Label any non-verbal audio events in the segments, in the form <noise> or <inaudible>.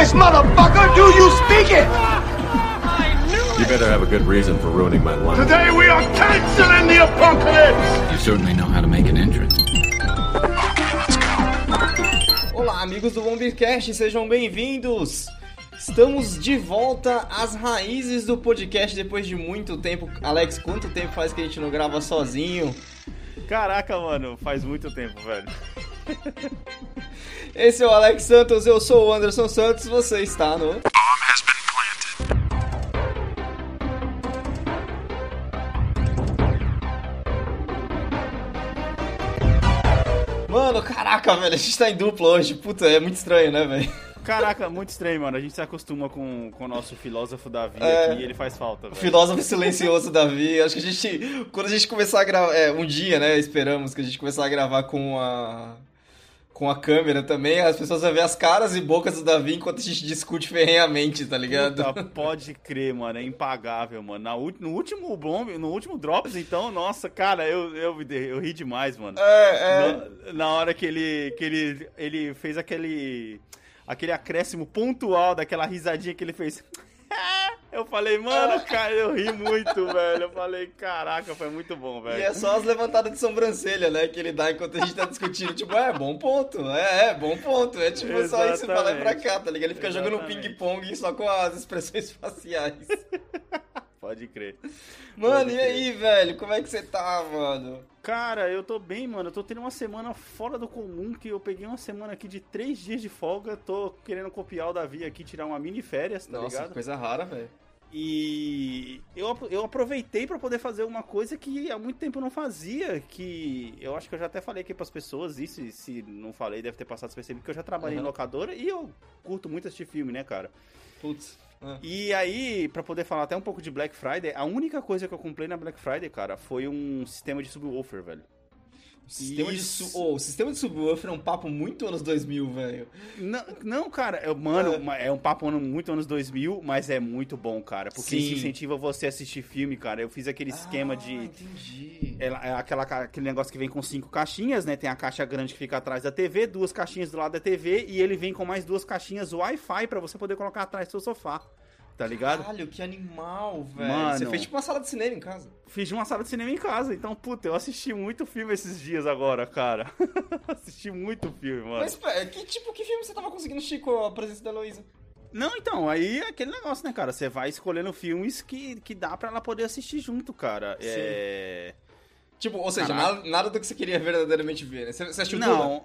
English, motherfucker! Do you speak it? You better have a good reason for ruining my life. Today we are canceling the apocalypse! You certainly know how to make an entrance. Olá, amigos do Bombcast, sejam bem-vindos! Estamos de volta às raízes do podcast depois de muito tempo. Alex, quanto tempo faz que a gente não grava sozinho? Caraca, mano, faz muito tempo, velho. <laughs> Esse é o Alex Santos, eu sou o Anderson Santos, você está no. Mano, caraca, velho, a gente tá em dupla hoje. Puta, é muito estranho, né, velho? Caraca, muito estranho, mano. A gente se acostuma com, com o nosso filósofo Davi É. aqui e ele faz falta, velho. Filósofo silencioso Davi. Acho que a gente. Quando a gente começar a gravar. É, um dia, né? Esperamos que a gente começar a gravar com a. Com a câmera também, as pessoas vão ver as caras e bocas do Davi enquanto a gente discute ferrenhamente, tá ligado? Puta, pode crer, mano. É impagável, mano. Na, no último bomb, no último Drops, então, nossa, cara, eu, eu, eu ri demais, mano. É, é. Na, na hora que ele, que ele, ele fez aquele. aquele acréscimo pontual daquela risadinha que ele fez. <laughs> Eu falei, mano, cara, eu ri muito, velho. Eu falei, caraca, foi muito bom, velho. E é só as levantadas de sobrancelha, né? Que ele dá enquanto a gente tá discutindo. Tipo, é, bom ponto. É, é, bom ponto. É tipo só isso pra lá e pra cá, tá ligado? Ele fica jogando Exatamente. ping-pong só com as expressões <laughs> faciais. Pode crer. Mano, Pode e crer. aí, velho? Como é que você tá, mano? Cara, eu tô bem, mano. Eu tô tendo uma semana fora do comum, que eu peguei uma semana aqui de três dias de folga. Tô querendo copiar o Davi aqui, tirar uma mini férias, tá Nossa, ligado? coisa rara, velho. E eu, eu aproveitei pra poder fazer uma coisa que há muito tempo eu não fazia, que eu acho que eu já até falei aqui pras pessoas, isso, e se não falei, deve ter passado despercebido, que eu já trabalhei em Uhum. locadora e eu curto muito assistir filme, né, cara? Putz. Ah. E aí, pra poder falar até um pouco de Black Friday, a única coisa que eu comprei na Black Friday, cara, foi um sistema de subwoofer, velho. Sistema Isso. oh, o sistema de subwoofer é um papo muito anos 2000, velho. Não, não, cara, é, mano, É. é um papo muito anos 2000, mas é muito bom, cara, porque isso Sim. incentiva você a assistir filme, cara. Eu fiz aquele esquema Ah, de entendi. É, é aquela, aquele negócio que vem com cinco caixinhas, né? Tem a caixa grande que fica atrás da TV, duas caixinhas do lado da TV e ele vem com mais duas caixinhas Wi-Fi pra você poder colocar atrás do seu sofá. Tá ligado? Caralho, que animal, velho. Mano. Você fez tipo uma sala de cinema em casa. Fiz uma sala de cinema em casa, então, puta, eu assisti muito filme esses dias agora, cara. <laughs> assisti muito filme, mano. Mas, pera, que tipo, que filme você tava conseguindo com a presença da Heloísa? Não, então, aí é aquele negócio, né, cara? Você vai escolhendo filmes que, que dá pra ela poder assistir junto, cara. É. Tipo, ou seja, nada, nada do que você queria verdadeiramente ver, né? Você, você assistiu Duna?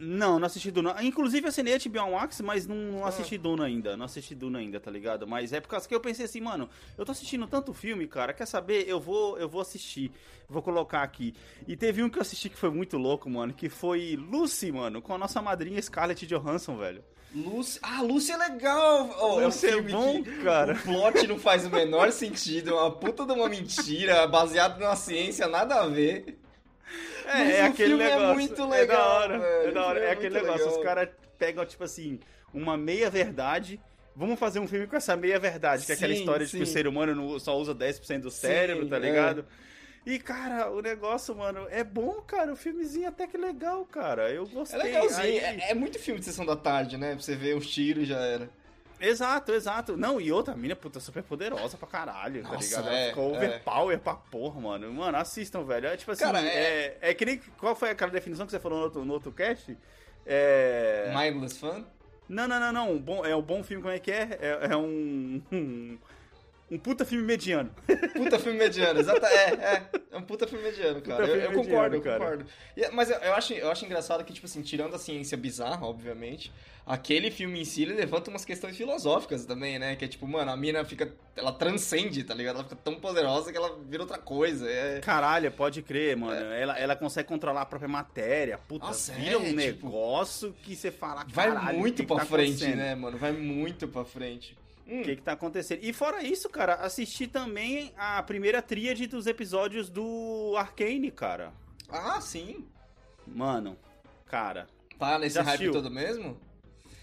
Não. Não, assisti Duna. Inclusive assinei a HBO Max, mas não, Ah. não assisti Duna ainda. Não assisti Duna ainda, tá ligado? Mas é por causa que eu pensei assim, mano, eu tô assistindo tanto filme, cara, quer saber? Eu vou, eu vou assistir. Vou colocar aqui. E teve um que eu assisti que foi muito louco, mano, que foi Lucy, mano, com a nossa madrinha Scarlett Johansson, velho. Lucy. Ah, Lucy é legal! Oh, Lucy é um filme bom, que cara. O plot não faz o menor <laughs> sentido, é uma puta de uma mentira, baseado na ciência, nada a ver. É, Mas é aquele filme é negócio. muito É da legal, hora. velho. É da hora. É é aquele negócio. legal. Os caras pegam, tipo assim, uma meia verdade. Vamos fazer um filme com essa meia verdade, que é aquela Sim, história de que o sim. ser humano só usa 10% do cérebro, tá é. ligado? E, cara, o negócio, mano, é bom, cara. O filmezinho até que legal, cara. Eu É gostei. legalzinho, Aí- é, é muito filme de sessão da tarde, né? Pra você ver os tiros já era. Exato, exato. Não, e outra mina, puta, super poderosa pra caralho, tá Nossa, ligado? é, Ela ficou é. overpower pra porra, mano. Mano, assistam, velho. É tipo assim, Cara, é... É, que nem. Qual foi aquela definição que você falou no outro, no outro cast? É. Mindless Fan? Não, não, não, não. Bom, é um bom filme, como é que é? É, é um, <laughs> um. Um puta filme mediano. <laughs> Puta filme mediano, exato. É, é. É um puta filme mediano, cara. Puta eu, filme eu concordo, mediano, eu cara. concordo. E- mas eu, eu acho, eu acho engraçado que, tipo assim, tirando a ciência bizarra, obviamente, aquele filme em si, ele levanta umas questões filosóficas também, né? Que é tipo, mano, a mina fica. Ela transcende, tá ligado? Ela fica tão poderosa que ela vira outra coisa. É. Caralho, pode crer, mano. Ela, ela consegue controlar a própria matéria. Puta, Nossa, vira é, um tipo, negócio que você fala, Vai muito que que pra tá frente, né, mano? Vai muito pra frente. Hum, O que que tá acontecendo? E fora isso, cara, assisti também a primeira tríade dos episódios do Arcane, cara. Ah, sim. Mano, cara. Tá nesse hype assistiu? todo mesmo?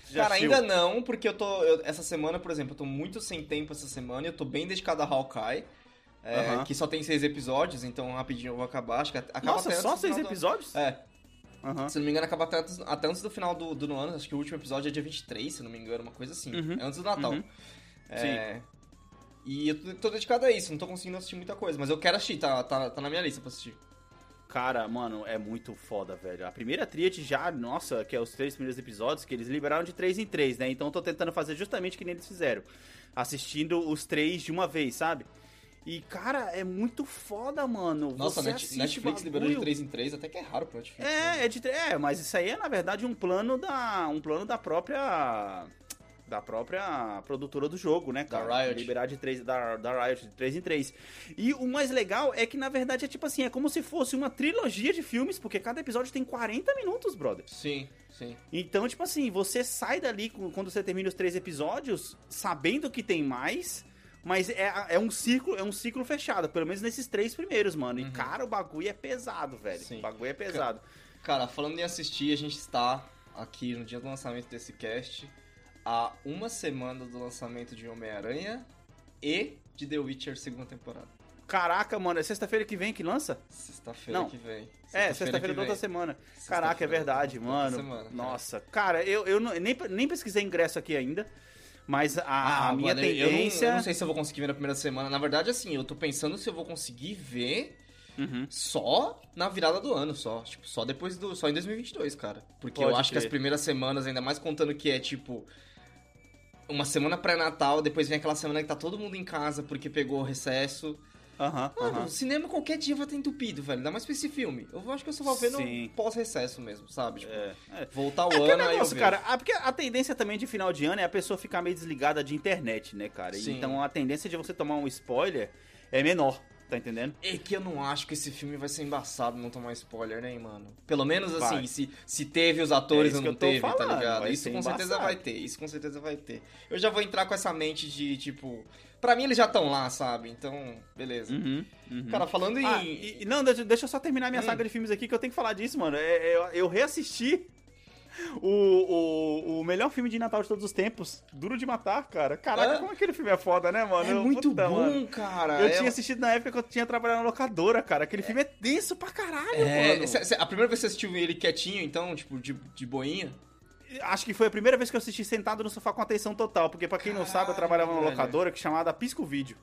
já Cara, assistiu? ainda não, porque eu tô. eu- essa semana, por exemplo, eu tô muito sem tempo essa semana e eu tô bem dedicado a Hawkeye. é, Aham. Que só tem seis episódios, então rapidinho eu vou acabar. Acho que acaba Nossa, só seis episódios? É. aham. Se não me engano, acaba até antes, até antes do final do, do ano. Acho que o último episódio é dia 23, se não me engano, uma coisa assim. Uhum. É antes do Natal. Uhum. É... E eu tô, dedicado a isso, não tô conseguindo assistir muita coisa, mas eu quero assistir, tá, tá, tá na minha lista pra assistir. Cara, mano, é muito foda, velho. A primeira tríade já, nossa, que é os três primeiros episódios, que eles liberaram de três em três, né? Então eu tô tentando fazer justamente o que nem eles fizeram. Assistindo os três de uma vez, sabe? E, cara, é muito foda, mano. Nossa, Net- Netflix liberou de bagulho. 3 em 3, até que é raro pra Netflix. né? É, é, de, é, mas isso aí é na verdade um plano da um plano da própria da própria produtora do jogo, né, Da cara? Riot. Liberar de três da, da Riot de 3 em 3. E o mais legal é que na verdade é tipo assim, é como se fosse uma trilogia de filmes, porque cada episódio tem 40 minutos, brother. Sim, sim. Então, tipo assim, você sai dali quando você termina os três episódios, sabendo que tem mais, mas é, é um ciclo, é um ciclo fechado, pelo menos nesses três primeiros, mano. E cara, o bagulho é pesado, velho. Uhum. Sim. O bagulho é pesado. Cara, falando em assistir, a gente está aqui no dia do lançamento desse cast, há uma semana do lançamento de Homem-Aranha e de The Witcher segunda temporada. Caraca, mano, é sexta-feira que vem que lança? Sexta-feira Não. que vem. É, sexta-feira da outra semana. Sexta-feira Caraca, é verdade, mano. semana, cara. Nossa, cara, eu, eu não- nem, nem pesquisei ingresso aqui ainda, mas a, a minha Ah, mano, eu- eu não- tendência. Eu não, sei se eu vou conseguir ver na primeira semana. Na verdade, assim, eu tô pensando se eu vou conseguir ver Uhum. só na virada do ano, só. Tipo, só depois do. Só em 2022, cara. Porque Pode eu acho que crer. as primeiras semanas, ainda mais contando que é tipo. Uma semana pré-natal, depois vem aquela semana que tá todo mundo em casa porque pegou o recesso. Aham, Mano, aham. o cinema qualquer dia vai estar entupido, velho. Ainda mais pra esse filme. Eu acho que eu só vou ver Sim. no pós-recesso mesmo, sabe? Tipo, É, é. voltar o É ano aí eu negócio, vejo. cara, ah, porque a tendência também de final de ano é a pessoa ficar meio desligada de internet, né, cara? Sim. Então a tendência de você tomar um spoiler é menor, tá entendendo? É que eu não acho que esse filme vai ser embaçado não tomar spoiler, né, mano? Pelo menos Vai. assim, se, se teve os atores É ou não teve, falando, tá ligado? Isso com certeza embaçado. vai ter, isso com certeza vai ter. Eu já vou entrar com essa mente de, tipo. Pra mim eles já estão lá, sabe? Então, beleza. Uhum, uhum. Cara, falando em. Ah, e, não, deixa, deixa eu só terminar minha Hum. saga de filmes aqui que eu tenho que falar disso, mano. É, é, eu, eu reassisti o, o, o melhor filme de Natal de todos os tempos, Duro de Matar, cara. Caraca, É? como aquele filme é foda, né, mano? é Eu- muito puta, bom, mano. cara. Eu é... tinha assistido na época que eu tinha trabalhado na locadora, cara. Aquele filme é denso pra caralho, É, mano. a primeira vez que você assistiu ele quietinho, então, tipo, de, de boinha? Acho que foi a primeira vez que eu assisti sentado no sofá com atenção total, porque pra quem não sabe, eu trabalhava numa locadora que chamada Pisco Vídeo.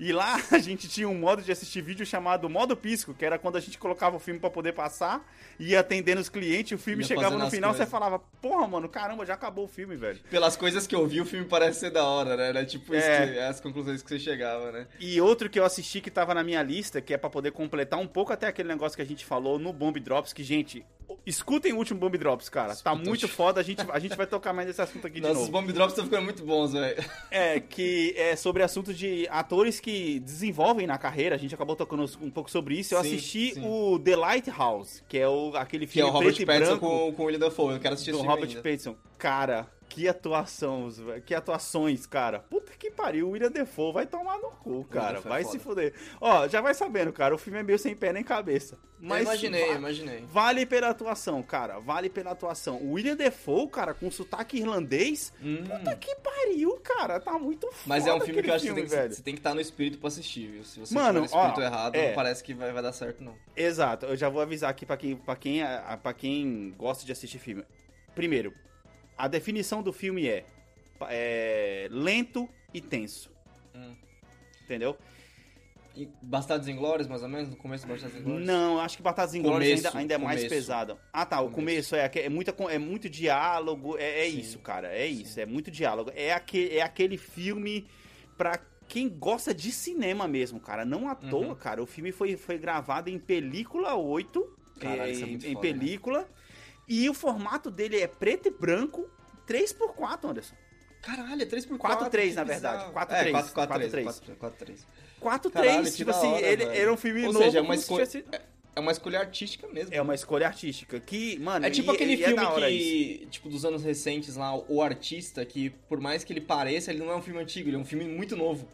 E lá <laughs> a gente tinha um modo de assistir vídeo chamado modo pisco, que era quando a gente colocava o filme pra poder passar, ia atendendo os clientes, o filme Ia chegava no final, coisas. você falava, porra, mano, caramba, já acabou o filme, velho. Pelas coisas que eu vi, o filme parece ser da hora, né? Era tipo isso É. que- as conclusões que você chegava, né? E outro que eu assisti que tava na minha lista, que é pra poder completar um pouco até aquele negócio que a gente falou no Bomb Drops, que, gente, escutem o último Bomb Drops, cara. Tá muito foda, a gente, a gente vai tocar mais nesse assunto aqui de Nossos novo. bomb drops estão ficando muito bons, velho. É, que é sobre assunto de atores que desenvolvem na carreira. A gente acabou tocando um pouco sobre isso. Eu Sim, assisti sim. o The Lighthouse, que é o, aquele Que é filme o Robert preto e Pattinson branco com, com o William Dafoe. Eu quero assistir do esse filme Robert ainda. Pattinson. Cara, que atuação, que atuações, cara. Puta que pariu, o William Defoe vai tomar no cu, cara. É Vai foda. se fuder. Ó, já vai sabendo, cara, o filme é meio sem pé nem cabeça. Mas eu imaginei, va- imaginei. Vale pela atuação, cara. Vale pela atuação. O William Defoe, cara, com sotaque irlandês. Puta que pariu, cara. Tá muito foda Hum. Mas é um filme que eu acho que você filme, tem que, você tem que estar no espírito pra assistir, viu? Se você Mano, no espírito ó, errado, é. não parece que vai, vai dar certo, não. Exato, eu já vou avisar aqui pra quem, pra quem, pra quem gosta de assistir filme. Primeiro, a definição do filme é, é lento e tenso. Hum. Entendeu? E Bastardos Inglórios, mais ou menos? No começo do Bastardos Inglórios? Não, acho que Batatas Inglórias Começo, ainda, ainda é mais começo. pesada. Ah, tá, o Começo. começo, é, é, muita, é muito diálogo, é, é isso, cara, é isso, é muito diálogo. É, aque, é aquele filme pra quem gosta de cinema mesmo, cara. Não à toa, Uhum. cara, o filme foi, foi gravado em película 8, Caralho, é, é muito em foda, né? E o formato dele é preto e branco, 3x4, Anderson. Caralho, é 3x4. 4x3, que na verdade. bizarro. 4x3, É, 4x3. 4x3. 4x3. 4x3, Caralho, que tipo assim, hora, ele velho. era um filme Ou novo. seja, é uma, tivesse- é- é uma escolha artística mesmo. É uma escolha artística, que, mano... É tipo e- aquele e é filme da hora isso. que, tipo, dos anos recentes lá, O Artista, que por mais que ele pareça, ele não é um filme antigo, ele é um filme muito novo.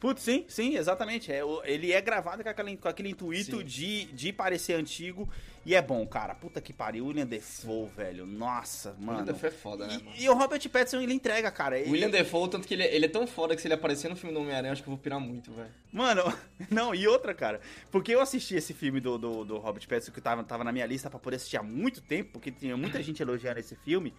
Putz, sim, sim, exatamente. É, ele é gravado com aquele, com aquele intuito Sim. de, de parecer antigo. E é bom, cara. Puta que pariu. William Defoe, velho. Nossa, mano. William Defoe é foda, né, mano? E, e o Robert Pattinson, ele entrega, cara. O William Defoe, tanto que ele, ele é tão foda que se ele aparecer no filme do Homem-Aranha, acho que eu vou pirar muito, velho. Mano, <laughs> não, e outra, cara. Porque eu assisti esse filme do, do, do Robert Pattinson, que tava, tava na minha lista pra poder assistir há muito tempo, porque tinha muita gente elogiando esse filme,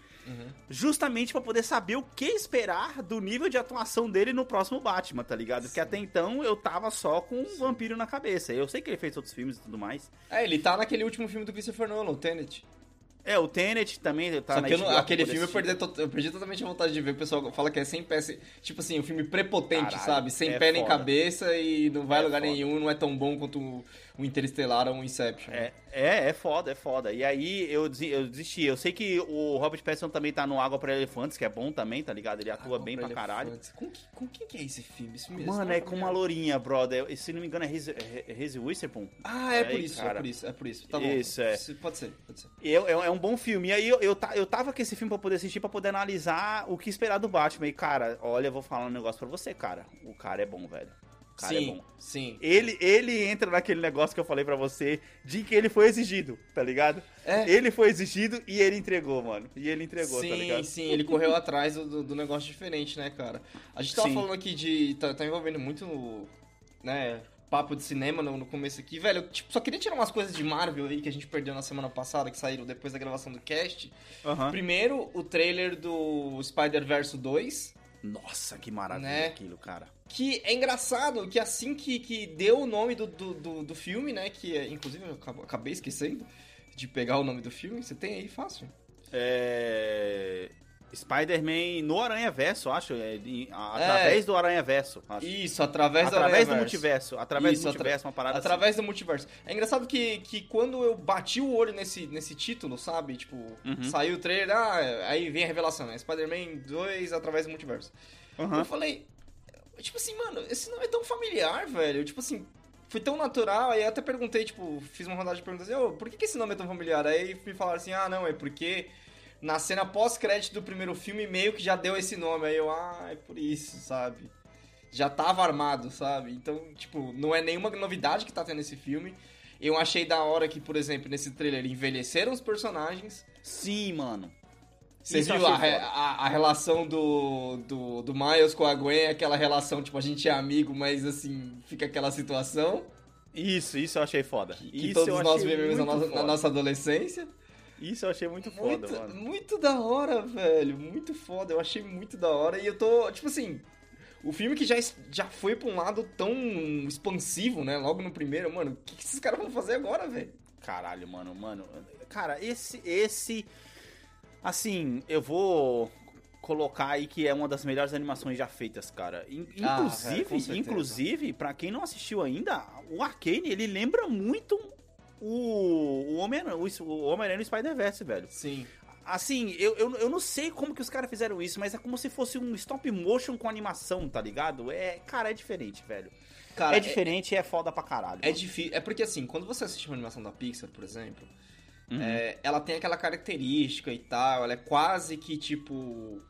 justamente pra poder saber o que esperar do nível de atuação dele no próximo Batman, tá ligado? Porque até então eu tava só com um vampiro na cabeça. Eu sei que ele fez outros filmes e tudo mais. É, ele tá naquele último filme do Christopher Nolan, o Tenet. É, o Tenet também tá Só na que eu não- aquele filme eu perdi, eu perdi totalmente a vontade de ver. O pessoal fala que é sem pé, sem- tipo assim, um filme prepotente, Caralho, sabe? Sem é pé nem foda. cabeça e não vai a É lugar foda. nenhum, não é tão bom quanto o, Interestelar ou o Inception. É, é, é foda, é foda. E aí eu, eu desisti. Eu sei que o Robert Pattinson também tá no Água pra Elefantes, que é bom também, tá ligado? Ele atua Ah, bem pra caralho. Elefantes. Com, que- com quem que é esse filme? Esse filme Mano, esse é com uma lourinha, brother. Se não me engano, é Reese, é Reese Witherspoon. Ah, é por Aí, isso, é por isso, é por isso. Tá bom. Isso, é. Pode ser, pode ser. E é, é- é um bom filme. E aí eu, eu, eu tava com esse filme pra poder assistir, pra poder analisar o que esperar do Batman. E, cara, olha, eu vou falar um negócio pra você, cara. O cara é bom, velho. Cara é sim, bom. sim. Ele, ele entra naquele negócio que eu falei pra você de que ele foi exigido, tá ligado? É. Ele foi exigido e ele entregou, mano. E ele entregou, sim, tá ligado? sim, ele correu atrás do, do- negócio diferente, né, cara? A gente tava Sim. falando aqui de. Tá, tá envolvendo muito, né? Papo de cinema no, no começo aqui. Velho, eu tipo, só queria tirar umas coisas de Marvel aí que a gente perdeu na semana passada, que saíram depois da gravação do cast. Aham. Primeiro, o trailer do Spider-Verse 2. Nossa, que maravilha Né? aquilo, cara. Que é engraçado que assim que, que deu o nome do, do, do, do filme, né? Que é, inclusive eu acabei esquecendo de pegar o nome do filme. Você tem aí fácil? É... Spider-Man no Aranha Verso, acho. É, a- através do Aranha Verso, acho. Isso, através, do através do multiverso. Através Isso, do atra- multiverso, uma parada assim. Através do multiverso. É engraçado que, que quando eu bati o olho nesse, nesse título, sabe? Tipo, Uhum. saiu o trailer, ah, aí vem a revelação, né? Spider-Man 2 através do multiverso. assim. Aham. Eu falei, tipo assim, mano, esse nome é tão familiar, velho. Tipo assim, foi tão natural. Aí eu até perguntei, tipo, fiz uma rodada de perguntas assim, ô, por que, que esse nome é tão familiar? Aí me falaram assim, ah, não, é porque na cena pós-crédito do primeiro filme meio que já deu esse nome. Aí eu, ah, é por isso, sabe? Já tava armado, sabe? Então, tipo, não é nenhuma novidade que tá tendo esse filme. Eu achei da hora que, por exemplo, nesse trailer envelheceram os personagens. Sim, mano. Você Isso viu a, a, a relação do, do, do Miles com a Gwen, aquela relação, tipo, a gente é amigo, mas assim, fica aquela situação Isso, isso eu achei foda. que isso todos nós vivemos na nossa, na nossa adolescência. Isso eu achei muito foda, Muito, mano. muito da hora, velho. Muito foda. Eu achei muito da hora. E eu tô, tipo assim, o filme que já, já foi pra um lado tão expansivo, né? Logo no primeiro, mano, o que, que esses caras vão fazer agora, velho? Caralho, mano, mano. Cara, esse, esse. Assim, eu vou colocar aí que é uma das melhores animações já feitas, cara. Ah, Inclusive, velho, com certeza. inclusive, para quem não assistiu ainda, o Arcane, ele lembra muito o, o Homem-Aranha o, o Homem-Aranha no Spider-Verse, velho. Sim. Assim, eu, eu, eu não sei como que os caras fizeram isso, mas é como se fosse um stop motion com animação, tá ligado? É, cara, é diferente, velho. Cara, é diferente e é foda pra caralho. É difícil. É porque assim, quando você assiste uma animação da Pixar, por exemplo, Uhum. é, ela tem aquela característica e tal, ela é quase que tipo.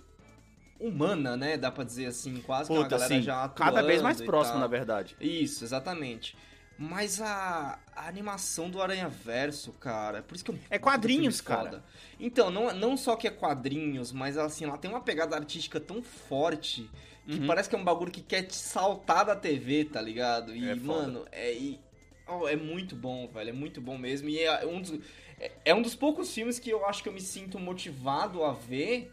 humana, né? Dá pra dizer assim, quase que uma Puta, galera assim, já cada vez mais próximo, tal. na verdade. Isso, exatamente. Mas a, a animação do Aranha Verso, cara, por isso que eu É quadrinhos, cara. Então, não, não só que é quadrinhos, mas assim, ela tem uma pegada artística tão forte que Uhum. parece que é um bagulho que quer te saltar da TV, tá ligado? E, É mano, é, e- oh, é muito bom, velho, é muito bom mesmo. E é um, dos, é, um dos poucos filmes que eu acho que eu me sinto motivado a ver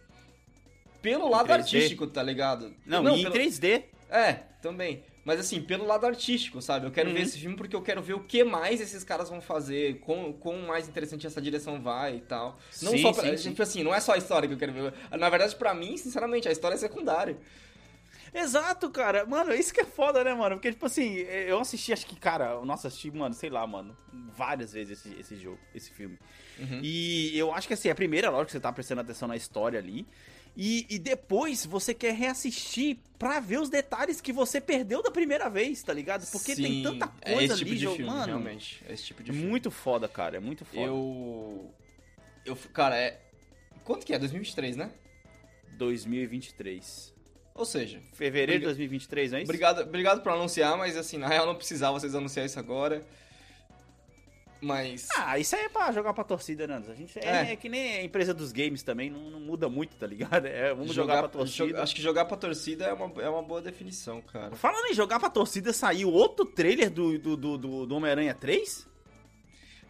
pelo lado 3D? artístico, tá ligado? Não, e em pelo- 3D. é, também. Mas assim, pelo lado artístico, sabe? Eu quero Uhum. ver esse filme porque eu quero ver o que mais esses caras vão fazer, quão, quão mais interessante essa direção vai e tal. Não Sim, só pra, sim, sim. Tipo assim, não é só a história que eu quero ver. Na verdade, pra mim, sinceramente, a história é secundária. Exato, cara. Mano, isso que é foda, né, mano? Porque, tipo assim, eu assisti, acho que, cara, nossa, assisti, mano, sei lá, mano, várias vezes esse, esse jogo, esse filme. Uhum. E eu acho que, assim, a primeira, lógico que você tá prestando atenção na história ali. E, e depois você quer reassistir pra ver os detalhes que você perdeu da primeira vez, tá ligado? Porque tem Sim, tanta é coisa esse tipo ali, de jogo, filme, mano. realmente. É esse tipo de filme. Muito foda, cara, é muito foda. Eu. Eu. Cara, é. Quanto que é? 2023, né? 2023. Ou seja, Fevereiro de Obriga- 2023, não é isso? obrigado, obrigado por anunciar, mas assim, na real não precisava vocês anunciar isso agora. Mas. Ah, isso aí é pra jogar pra torcida, Nando. A gente é, É. é que nem a empresa dos games também, não, não muda muito, tá ligado? <laughs> É, vamos jogar, pra torcida. jo- acho que jogar pra torcida é uma, é uma boa definição, cara. Falando em jogar pra torcida, saiu outro trailer do, do, do, do, do Homem-Aranha 3?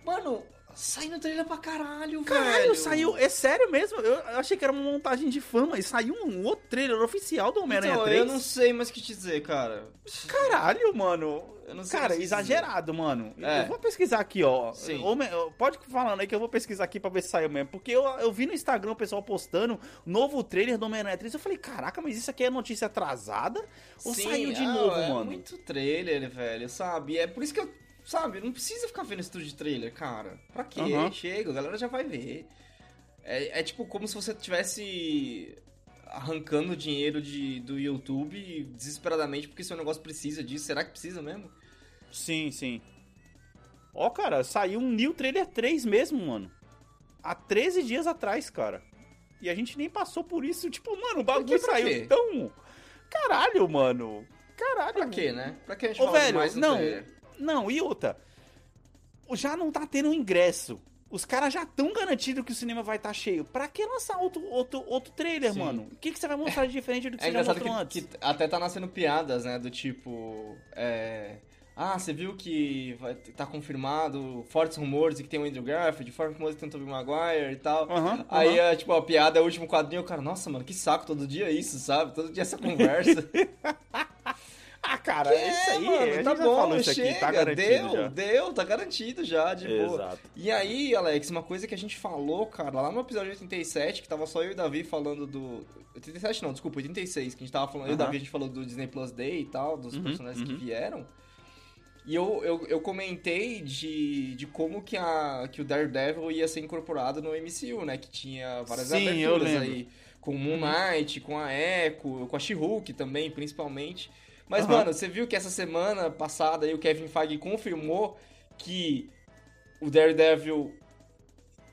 Mano, saindo trailer pra caralho, Caralho, velho. saiu. É sério mesmo? Eu, achei que era uma montagem de fã, mas saiu um outro trailer oficial do Homem-Aranha Então, 3. eu não sei mais o que te dizer, cara. Caralho, mano. Eu não sei Cara, exagerado, mano. É. Eu vou pesquisar aqui, ó. Sim. Homem- Pode falando aí que eu vou pesquisar aqui pra ver se saiu mesmo. Porque eu, eu vi no Instagram o pessoal postando novo trailer do Homem-Aranha 3. Eu falei, caraca, mas isso aqui é notícia atrasada? Ou Sim, saiu de ah, novo, é mano? muito trailer, velho, sabe? É por isso que eu, sabe, não precisa ficar vendo estúdio de trailer, cara. Pra quê? Aham. Chega, a galera já vai ver. É, é tipo como se você tivesse arrancando dinheiro de, do YouTube desesperadamente porque seu negócio precisa disso. Será que precisa mesmo? Sim, sim. Ó, cara, saiu um New Trailer 3 mesmo, mano. Há 13 dias atrás, cara. E a gente nem passou por isso. Tipo, mano, o bagulho saiu quê? tão. Caralho, mano. Caralho. Pra quê, né? Pra que a gente Ô, velho, demais no não. trailer? Não, e outra. Já não tá tendo ingresso. Os caras já tão garantidos que o cinema vai estar cheio. Pra que lançar outro, outro, outro trailer, Sim. mano? O que, que você vai mostrar de diferente do que É você já mostrou que, antes? que até tá nascendo piadas, né? Do tipo. É. Ah, você viu que vai, tá confirmado fortes rumores de que tem o Andrew Garfield, fortes rumores que tem o Tobey Maguire e tal. Aham, Aí, é, tipo, a piada é o último quadrinho, o cara, nossa, mano, que saco, todo dia isso, sabe? Todo dia essa <laughs> conversa. <laughs> <laughs> Ah, cara, é isso aí. a gente tá bom, chega, aqui, tá garantido deu, já. deu, tá garantido já, de boa. Exato. E aí, Alex, uma coisa que a gente falou, cara, lá no episódio 87, que tava só eu e o Davi falando do... 87 não, desculpa, 86, que a gente tava falando, eu e o. Davi, a gente falou do Disney Plus Day e tal, dos Uhum, personagens que uhum. vieram. E eu, eu, eu comentei de, de como que, a, que o Daredevil ia ser incorporado no MCU, né? Que tinha várias Sim, aberturas aí. Com o Moon Knight, com a Echo, com a She-Hulk também, principalmente. Mas, Aham. mano, você viu que essa semana passada aí o Kevin Feige confirmou que o Daredevil,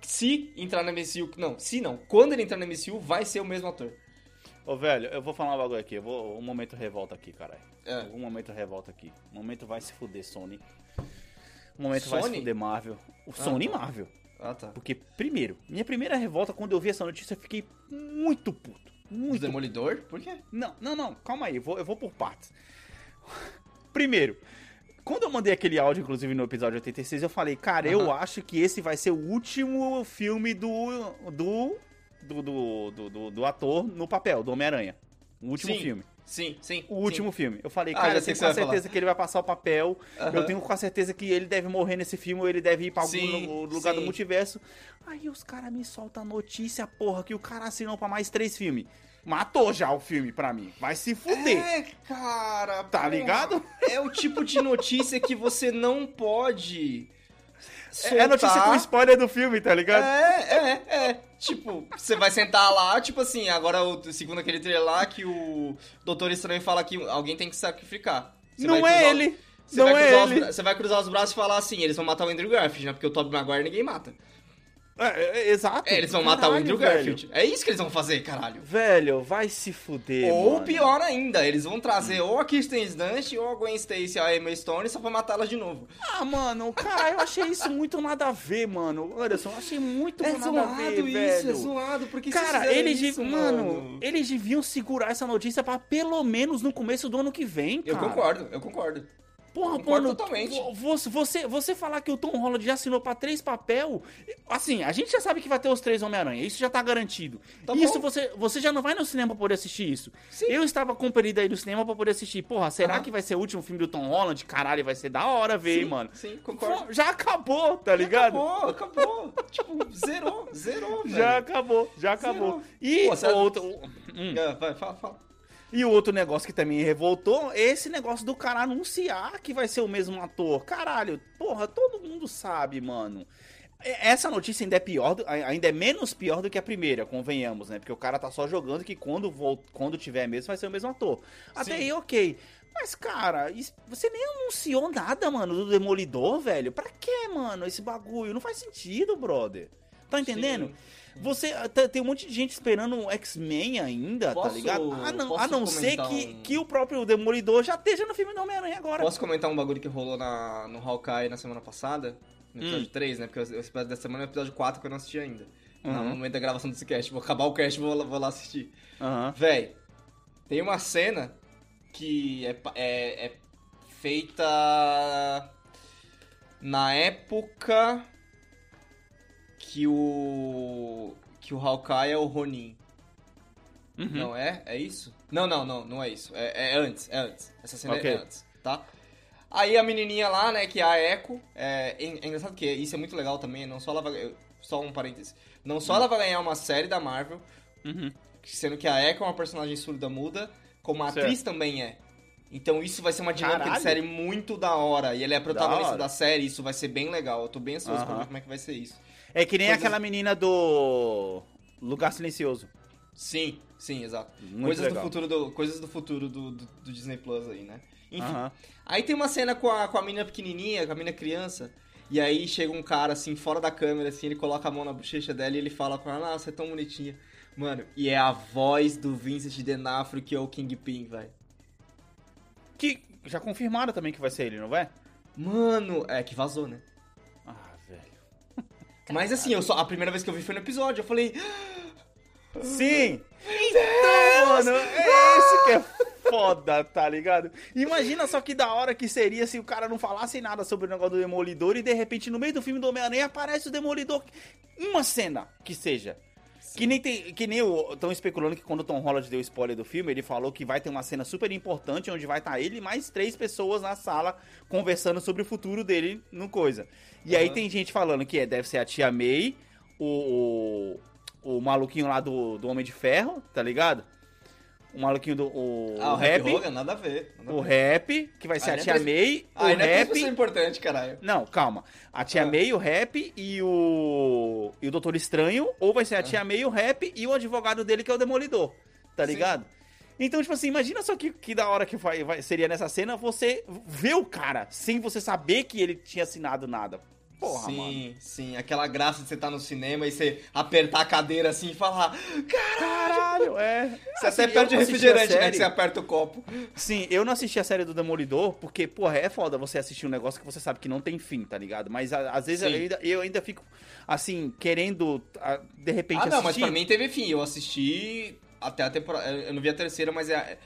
se entrar na MCU... Não, se não. Quando ele entrar na MCU, vai ser o mesmo ator. Ô, velho, eu vou falar um bagulho aqui. Eu vou, um momento revolta aqui, caralho. É. Um momento revolta aqui. Um momento vai se fuder, Sony. Um momento vai se Sony? fuder, Marvel. O Sony e tá. Marvel. Ah, tá. Porque, primeiro, minha primeira revolta, quando eu vi essa notícia, eu fiquei muito puto. Muito Demolidor? Por quê? Não, não, não, calma aí, eu vou, eu vou por partes. Primeiro, quando eu mandei aquele áudio, inclusive no episódio 86, eu falei, cara, eu acho que esse vai ser o último filme do. do. do, do, do, do- do ator no papel, do Homem-Aranha. O último Sim, filme. Sim, sim. O último filme. Eu falei, Ah, cara, já eu tenho com certeza que ele vai passar o papel. Eu tenho com a certeza que ele deve morrer nesse filme ou ele deve ir pra algum Sim, lu- lugar do sim. multiverso. Aí os caras me soltam a notícia, porra, que o cara assinou pra mais três filmes. Matou já o filme pra mim. Vai se fuder. É, cara. Tá porra, ligado? É o tipo de notícia que você não pode. É a notícia soltar. com spoiler do filme, tá ligado? É, é, é. Tipo, você vai sentar lá, tipo assim, agora, segundo aquele trailer lá, que o Doutor Estranho fala que alguém tem que sacrificar. Você não é ele. Você Não vai, é os ele. bra- você vai cruzar os braços e falar assim, eles vão matar o Andrew Garfield, né? Porque o Tobey Maguire ninguém mata. É, é, exato. É, eles vão matar o Caralho, Andrew velho. Garfield. É isso que eles vão fazer, caralho. Velho, vai se fuder, Ou mano. pior ainda, eles vão trazer ou a Kirsten Dunst ou a Gwen Stacy, a Emma Stone, só pra matá-las de novo. Ah, mano, cara, eu achei isso muito nada a ver, mano. Anderson, eu achei muito É nada a zoado ver, isso, velho. é zoado, porque Cara, eles, isso, dev- mano, eles deviam segurar essa notícia pra pelo menos no começo do ano que vem, Eu cara. concordo, eu concordo. Porra, Concordo mano, totalmente. vo- Você, você, você falar que o Tom Holland já assinou pra três papel, assim, a gente já sabe que vai ter os três Homem-Aranha, isso já tá garantido. Tá isso bom. você, você já não vai no cinema pra poder assistir isso. Sim. Eu estava compelido aí no cinema pra poder assistir. Porra, será Aham. que vai ser o último filme do Tom Holland? Caralho, vai ser da hora ver, Sim, mano. sim, concordo. Já acabou, tá ligado? Acabou, acabou. <laughs> tipo, zerou, zerou, velho. Já acabou, já acabou. Zerou. E Pô, sabe- outro, hum. É, vai, fala, fala. E o outro negócio que também revoltou esse negócio do cara anunciar que vai ser o mesmo ator. Caralho, porra, todo mundo sabe, mano. Essa notícia ainda é pior, ainda é menos pior do que a primeira, convenhamos, né? Porque o cara tá só jogando que quando, vol- quando tiver mesmo vai ser o mesmo ator. Até Sim. aí, ok. Mas, cara, você nem anunciou nada, mano, do Demolidor, velho. Pra quê, mano, esse bagulho? Não faz sentido, brother. Tá entendendo? Sim. Você tá- tem um monte de gente esperando um X-Men ainda, tá Posso- ligado? A não, a não ser que, um- que o próprio Demolidor já esteja no filme do Homem-Aranha agora. Posso comentar um bagulho que rolou na, no Hawkeye na semana passada? No episódio 3, né? Porque esse episódio dessa semana é o episódio 4 que eu não assisti ainda. No Uhum. momento da gravação desse cast. Vou acabar o cast e vou, lá- vou lá assistir. Aham. Véi, tem uma cena que é, é, é feita na época que o que o Hawkeye é o Ronin. Uhum. Não é? É isso? Não, não, não, não é isso. É, é antes, é antes. Essa cena Ok. é antes, tá? Aí a menininha lá, né, que é a Echo, é, é engraçado que isso é muito legal também, não só ela vai, só um parênteses, não só ela vai ganhar uma série da Marvel, Uhum. sendo que a Echo é uma personagem surda muda, como a Certo. atriz também é. Então isso vai ser uma dinâmica Caralho. de série muito da hora. E ela é protagonista hora. da série, isso vai ser bem legal. Eu tô bem ansioso pra Aham. ver como é que vai ser isso. É que nem aquela menina do Lugar Silencioso. Sim, sim, exato. Muito coisas legal. do futuro do coisas do futuro do, do, do Disney Plus aí, né? Enfim. Aham. Aí tem uma cena com a, com a menina pequenininha, com a menina criança, e aí chega um cara assim, fora da câmera, assim, ele coloca a mão na bochecha dela e ele fala com ela, ah, você é tão bonitinha. Mano, e é a voz do Vincent D'Onofrio que é o Kingpin, velho. Que já confirmaram também que vai ser ele, não vai? Mano, é que vazou, né? Ah. Mas assim, eu só, a primeira vez que eu vi foi no episódio, eu falei, Sim! Então, mano, é esse que é foda, tá ligado? Imagina só que da hora que seria se o cara não falasse nada sobre o negócio do Demolidor e de repente no meio do filme do Homem-Aranha aparece o Demolidor. Uma cena que seja. Que nem tem, que nem o estão especulando que quando o Tom Holland deu spoiler do filme, ele falou que vai ter uma cena super importante onde vai estar ele e mais três pessoas na sala conversando sobre o futuro dele no coisa. E aí Aham. tem gente falando que é, deve ser a tia May, o, o, o maluquinho lá do, do Homem de Ferro, tá ligado? O maluquinho do o, ah, o o Rap rap, Hogan, nada a ver. Nada a o ver. rap, que vai ser Ah, a é tia May, Ah, o ainda é rap. pessoa importante, caralho. Não, calma. A tia Ah. May, o rap e o. E o Doutor Estranho, ou vai ser a tia May, o rap e o advogado dele, que é o Demolidor. Tá Ah. Sim. ligado? Então, tipo assim, imagina só que, que da hora que vai, vai- seria nessa cena você ver o cara sem você saber que ele tinha assinado nada. Porra, sim, mano. sim. Aquela graça de você estar no cinema e você apertar a cadeira assim e falar. Caralho, é. Você Assim, até perde a refrigerante, né? Que você aperta o copo. Sim, eu não assisti a série do Demolidor, porque, porra, é foda você assistir um negócio que você sabe que não tem fim, tá ligado? Mas a- às vezes eu ainda, eu ainda fico, assim, querendo, ah, de repente, Ah, não, mas assistir. pra mim teve fim. Eu assisti até a temporada. Eu não vi a terceira, mas é.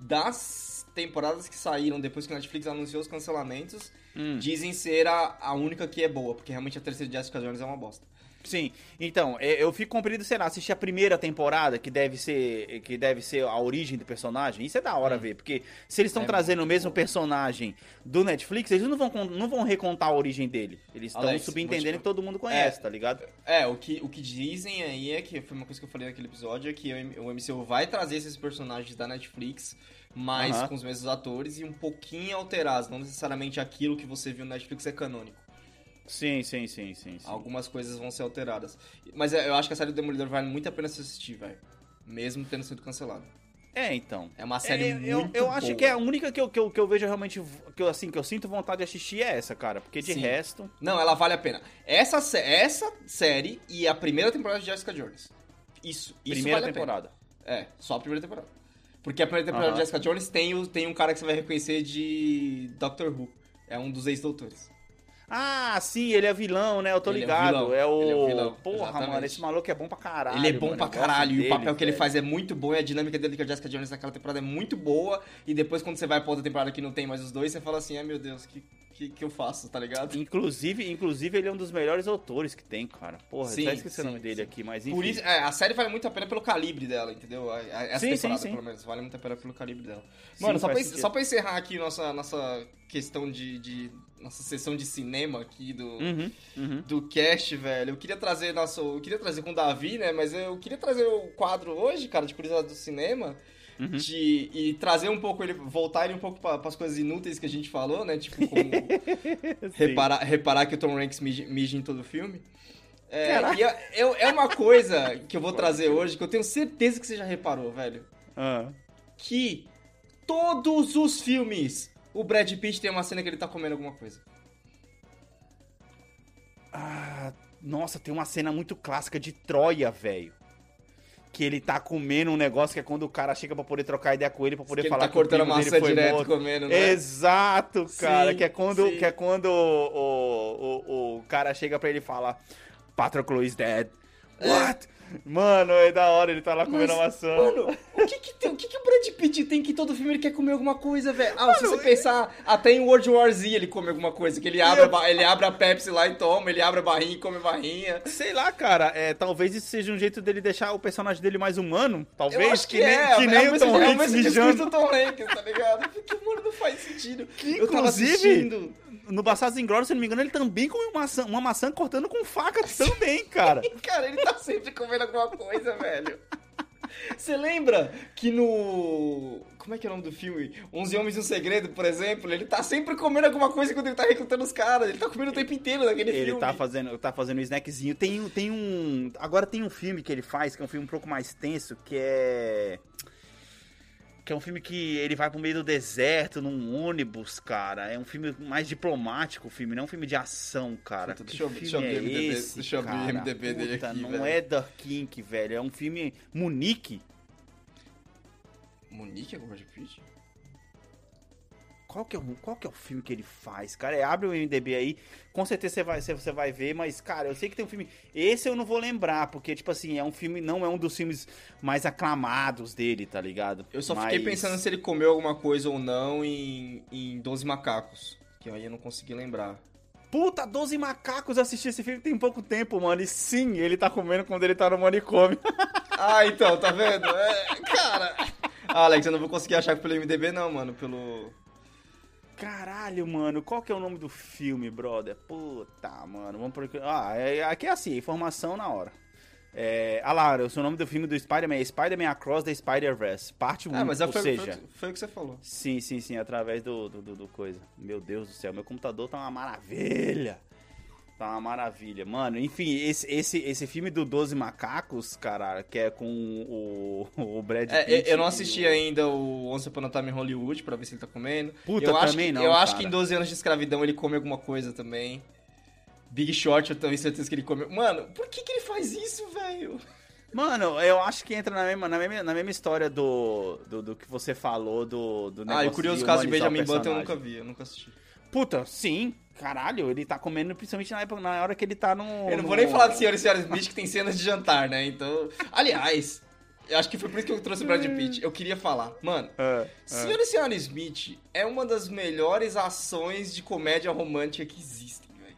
Das temporadas que saíram depois que a Netflix anunciou os cancelamentos, Hum. dizem ser a, a única que é boa, porque realmente a terceira de Jessica Jones é uma bosta. Sim, então, é, eu fico comprido, sei lá, assistir a primeira temporada, que deve ser que deve ser a origem do personagem, isso é da hora ver, porque se eles estão É trazendo o mesmo bom. personagem do Netflix, eles não vão, não vão recontar a origem dele. Eles estão subentendendo te- que todo mundo conhece, É. tá ligado? É, o que, o que dizem aí é que, foi uma coisa que eu falei naquele episódio, é que o MCU vai trazer esses personagens da Netflix, mas Aham. com os mesmos atores e um pouquinho alterados. Não necessariamente aquilo que você viu na Netflix é canônico. Sim, sim, sim, sim. sim. Algumas coisas vão ser alteradas. Mas é, eu acho que a série do Demolidor vale muito a pena se assistir, velho. Mesmo tendo sido cancelada. É, então. É uma série É, eu, muito eu acho boa. que é a única que eu, que eu, que eu vejo realmente, que eu, assim, que eu sinto vontade de assistir é essa, cara. Porque de Sim. resto. Não, ela vale a pena. Essa, essa série e a primeira temporada de Jessica Jones. Isso, isso primeira vale temporada. É, só a primeira temporada. Porque a primeira temporada Aham. de Jessica Jones tem, o, tem um cara que você vai reconhecer de Doctor Who. É um dos ex-doutores. Ah, sim, ele é vilão, né? Eu tô Ele é ligado. vilão, É, o. ele é o vilão, Porra, exatamente. mano, esse maluco é bom pra caralho. ele é bom mano, pra caralho. e o dele, papel que ele faz é muito bom. E a dinâmica dele com a Jessica Jones naquela temporada é muito boa. E depois, quando você vai pra outra temporada que não tem mais os dois, você fala assim: ai meu Deus, que, que, que eu faço, tá ligado? Inclusive, inclusive, ele é um dos melhores autores que tem, cara. Porra, Sim, eu até esqueci sim, o nome dele sim. aqui, mas enfim. Por isso, é, a série vale muito a pena pelo calibre dela, entendeu? Essa Sim, sim, temporada, sim. pelo menos, vale muito a pena pelo calibre dela. Sim, Mano, só, pra, só pra encerrar aqui nossa, nossa questão de, de- Nossa sessão de cinema aqui do, Uhum, uhum. do cast, velho. Eu queria trazer nosso. Eu queria trazer com o Davi, né? Mas eu queria trazer o quadro hoje, cara, de curiosidade do cinema. Uhum. De, e trazer um pouco ele, voltar ele um pouco para as coisas inúteis que a gente falou, né? Tipo, como <laughs> reparar, reparar que o Tom Hanks mija, em todo o filme. É, é, é- é uma coisa que eu vou trazer hoje que eu tenho certeza que você já reparou, velho. Ah. Que todos os filmes o Brad Pitt tem uma cena que ele tá comendo alguma coisa. Ah, nossa, tem uma cena muito clássica de Troia, velho. Que ele tá comendo um negócio que é quando o cara chega pra poder trocar ideia com ele, pra poder Que ele falar tá que o cortando dele maçã foi direto morto. comendo, né? Exato, cara. Sim, que é quando, sim. que é quando o, o, o, o cara chega pra ele e fala: Patroclo is dead. What? Mano, é da hora, ele tá lá comendo a maçã. Mano, o que que, tem, o que que o Brad Pitt tem que todo filme ele quer comer alguma coisa, velho? Ah, se você pensar, até em World War Z ele come alguma coisa, que ele abre, a, ba- ele abre a Pepsi lá e toma, ele abre a barrinha e come barrinha. Sei lá, cara, é, talvez isso seja um jeito dele deixar o personagem dele mais humano. Talvez, Eu acho que, nem, é, que é nem o o Tom mesmo, é o Hanks mesmo mijando. Tom Hanks, tá ligado? Porque, mano, não faz sentido. Que, Eu tava inclusive, assistindo. No Bastardos Inglórios, se não me engano, ele também comeu maçã, uma maçã cortando com faca <laughs> também, cara. Cara, ele tá sempre comendo alguma coisa, <laughs> velho. Você lembra que no. Como é que é o nome do filme? 11 Homens e um Segredo, por exemplo, ele tá sempre comendo alguma coisa quando ele tá recrutando os caras. Ele tá comendo o tempo inteiro naquele Ele filme. tá fazendo, tá fazendo um snackzinho. Tem, um- tem um. Agora tem um filme que ele faz, que é um filme um pouco mais tenso, que é. Que é um filme que ele vai pro meio do deserto, num ônibus, cara. É um filme mais diplomático, o filme, não é um filme de ação, cara. Puta, deixa eu- filme deixa eu abrir é MDB esse, deixa eu abrir o? MDB dele aqui, Não velho. é Dark Kink, velho. É um filme. Munique. Monique é com Brad Pitt? Qual que, é o, qual que é o filme que ele faz, cara? É, abre o MDB aí, com certeza você vai, você, vai ver, mas, cara, eu sei que tem um filme. Esse eu não vou lembrar, porque, tipo assim, é um filme, não é um dos filmes mais aclamados dele, tá ligado? Eu só Mas- fiquei pensando se ele comeu alguma coisa ou não em, em 12 Macacos. Que aí eu não consegui lembrar. Puta, 12 macacos, eu assisti esse filme tem pouco tempo, mano. E sim, ele tá comendo quando ele tá no manicômio. <laughs> Ah, então, tá vendo? É, cara. Ah, Alex, eu não vou conseguir achar pelo MDB, não, mano. Pelo. Caralho, mano, qual que é o nome do filme, brother? Puta, mano, vamos por aqui. Ah, é, aqui é assim, informação na hora. É, ah lá, o seu nome do filme do Spider-Man é Spider-Man Across the Spider-Verse, parte 1, Ah, mas é, ou foi, seja... foi, foi o que você falou. Sim, sim, sim, através do, do, do- do coisa. Meu Deus do céu, meu computador tá uma maravilha. Tá uma maravilha. Mano, enfim, esse, esse, esse filme do 12 Macacos, cara, que é com o, o Brad É, Pitt. eu não assisti ainda o Once Upon a Time em Hollywood pra ver se ele tá comendo. Puta, eu acho também que, não, Eu acho cara. que em 12 anos de escravidão ele come alguma coisa também. Big Short, eu tenho certeza que ele come. Mano, por que, que ele faz isso, velho? Mano, eu acho que entra na mesma, na mesma, na mesma história do, do, do que você falou do, do Ah, e negócio o curioso caso de Benjamin Button eu nunca vi, eu nunca assisti. Puta, sim, caralho, ele tá comendo principalmente na, época, na hora que ele tá no... Eu não no- vou nem falar de Senhora e Senhora Smith que tem cenas de jantar, né? Então. Aliás, eu acho que foi por isso que eu trouxe o Brad Pitt. Eu queria falar, mano. É, é. Senhora e Senhora Smith é uma das melhores ações de comédia romântica que existem, velho.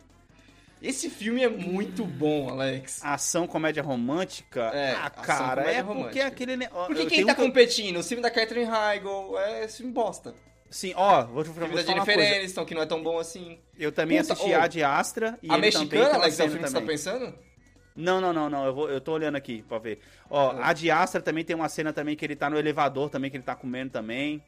Esse filme é muito bom, Alex. Ação, comédia romântica? É, ah, cara, é porque romântica. aquele... Porque eu quem tá um que competindo? O filme da Catherine Heigl é esse filme bosta. Sim, ó, vou, vou, filme falar da Jennifer. Aniston, que não é tão bom assim. Eu também Puta, assisti ô, a de Astra e a também mexicana, Alex, é o filme que você tá também. pensando? Não, não, não, não. Eu, vou, eu tô olhando aqui pra ver. Ó, Ah. a de Astra também tem uma cena também que ele tá no elevador também, que ele tá comendo também.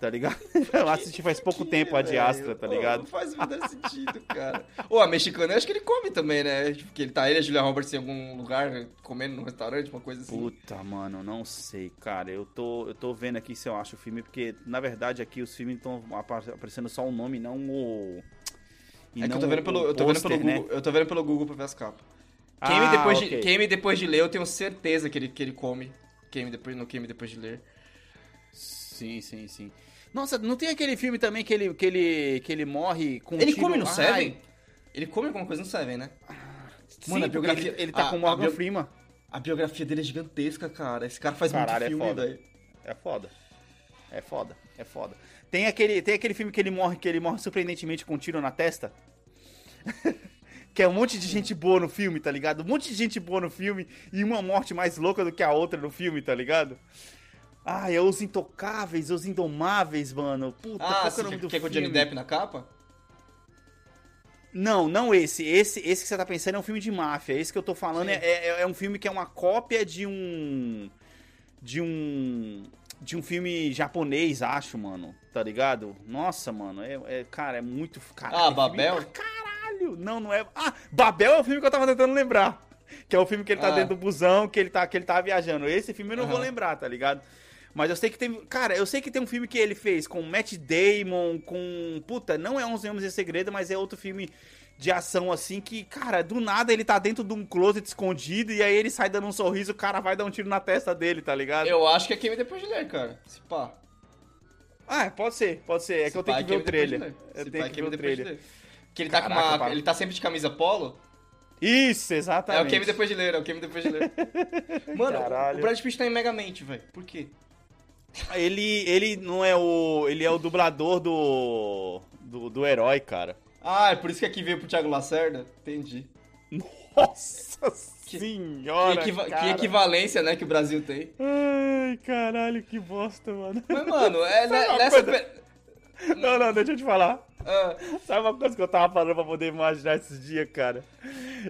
Tá ligado? <laughs> Eu assisti faz pouco Que, tempo a de? Astra, tá ligado? não faz o menor sentido, cara. Ô, a mexicana, eu acho que ele come também, né? Tipo, que ele tá ele e a Julia Roberts em algum lugar, comendo num restaurante, uma coisa assim. Puta, mano, não sei, cara. Eu tô, eu tô vendo aqui se eu acho o filme, porque na verdade aqui os filmes estão aparecendo só o nome, não o. e é que eu tô vendo pelo, eu tô vendo pelo né? Google, eu tô vendo pelo Google pra ver as capas. Ah, Queime depois, ok. de, queime depois de ler, eu tenho certeza que ele, que ele come. Queime depois, no queime depois de ler. Sim, sim, sim. Nossa, não tem aquele filme também que ele, que ele, que ele morre com um Ele tiro- come no Ai, Seven? Ele come alguma coisa no Seven, né? Sim, Mano, a porque biografia- ele, ele tá a- com o a Morgan bio- Freeman. A biografia dele é gigantesca, cara. Esse cara faz Caralho, é muito filme, foda. velho. É foda. É foda, é foda. Tem aquele, tem aquele filme que ele morre, que ele morre surpreendentemente com um tiro na testa. <laughs> que é um monte de gente boa no filme, tá ligado? Um monte de gente boa no filme e uma morte mais louca do que a outra no filme, tá ligado? Ah, é Os Intocáveis, Os Indomáveis, mano. Puta, Ah, qual que é o nome do quer com o filme? Johnny Depp na capa? Não, não esse. Esse esse que você tá pensando é um filme de máfia. Esse que eu tô falando é, é, é um filme que é uma cópia de um. De um. De um filme japonês, acho, mano. Tá ligado? Nossa, mano. É, é- cara, é muito. Cara, Ah, Babel? Caralho! Não, não é. Ah, Babel é o filme que eu tava tentando lembrar. Que é o filme que ele tá Ah. dentro do busão, que ele tá, que ele tá viajando. Esse filme eu não vou Aham. lembrar, tá ligado? Mas eu sei que tem. Cara, eu sei que tem um filme que ele fez com Matt Damon, com. Puta, não é 11 Homens em Segredo, mas é outro filme de ação assim que, cara, do nada ele tá dentro de um closet escondido e aí ele sai dando um sorriso, o cara vai dar um tiro na testa dele, tá ligado? Eu acho que é Queime Depois de Ler, cara. Se pá. Ah, pode ser, pode ser. É Se que eu pá, tenho que ver Queime o trailer. Ler. Eu tenho pá, que ver Queime o trailer. Ler. Que ele tá Caraca, com uma. Pablo. Ele tá sempre de camisa polo. Isso, É exatamente. o Queime Depois de Ler, é o Queime Depois de Ler. <laughs> Mano, Caralho. o Brad Pitt tá em Megamente, velho. Por quê? Ele, ele não é o. Ele é o dublador do. do, do herói, cara. Ah, é por isso que aqui veio pro Thiago Lacerda? Entendi. Nossa Que- senhora! que, equiva- que equivalência, né, que o Brasil tem. Ai, caralho, que bosta, mano. Mas, mano, é uma nessa. coisa? Não, não, deixa eu te falar. <laughs> Sabe uma coisa que eu tava falando pra poder imaginar esses dias, cara?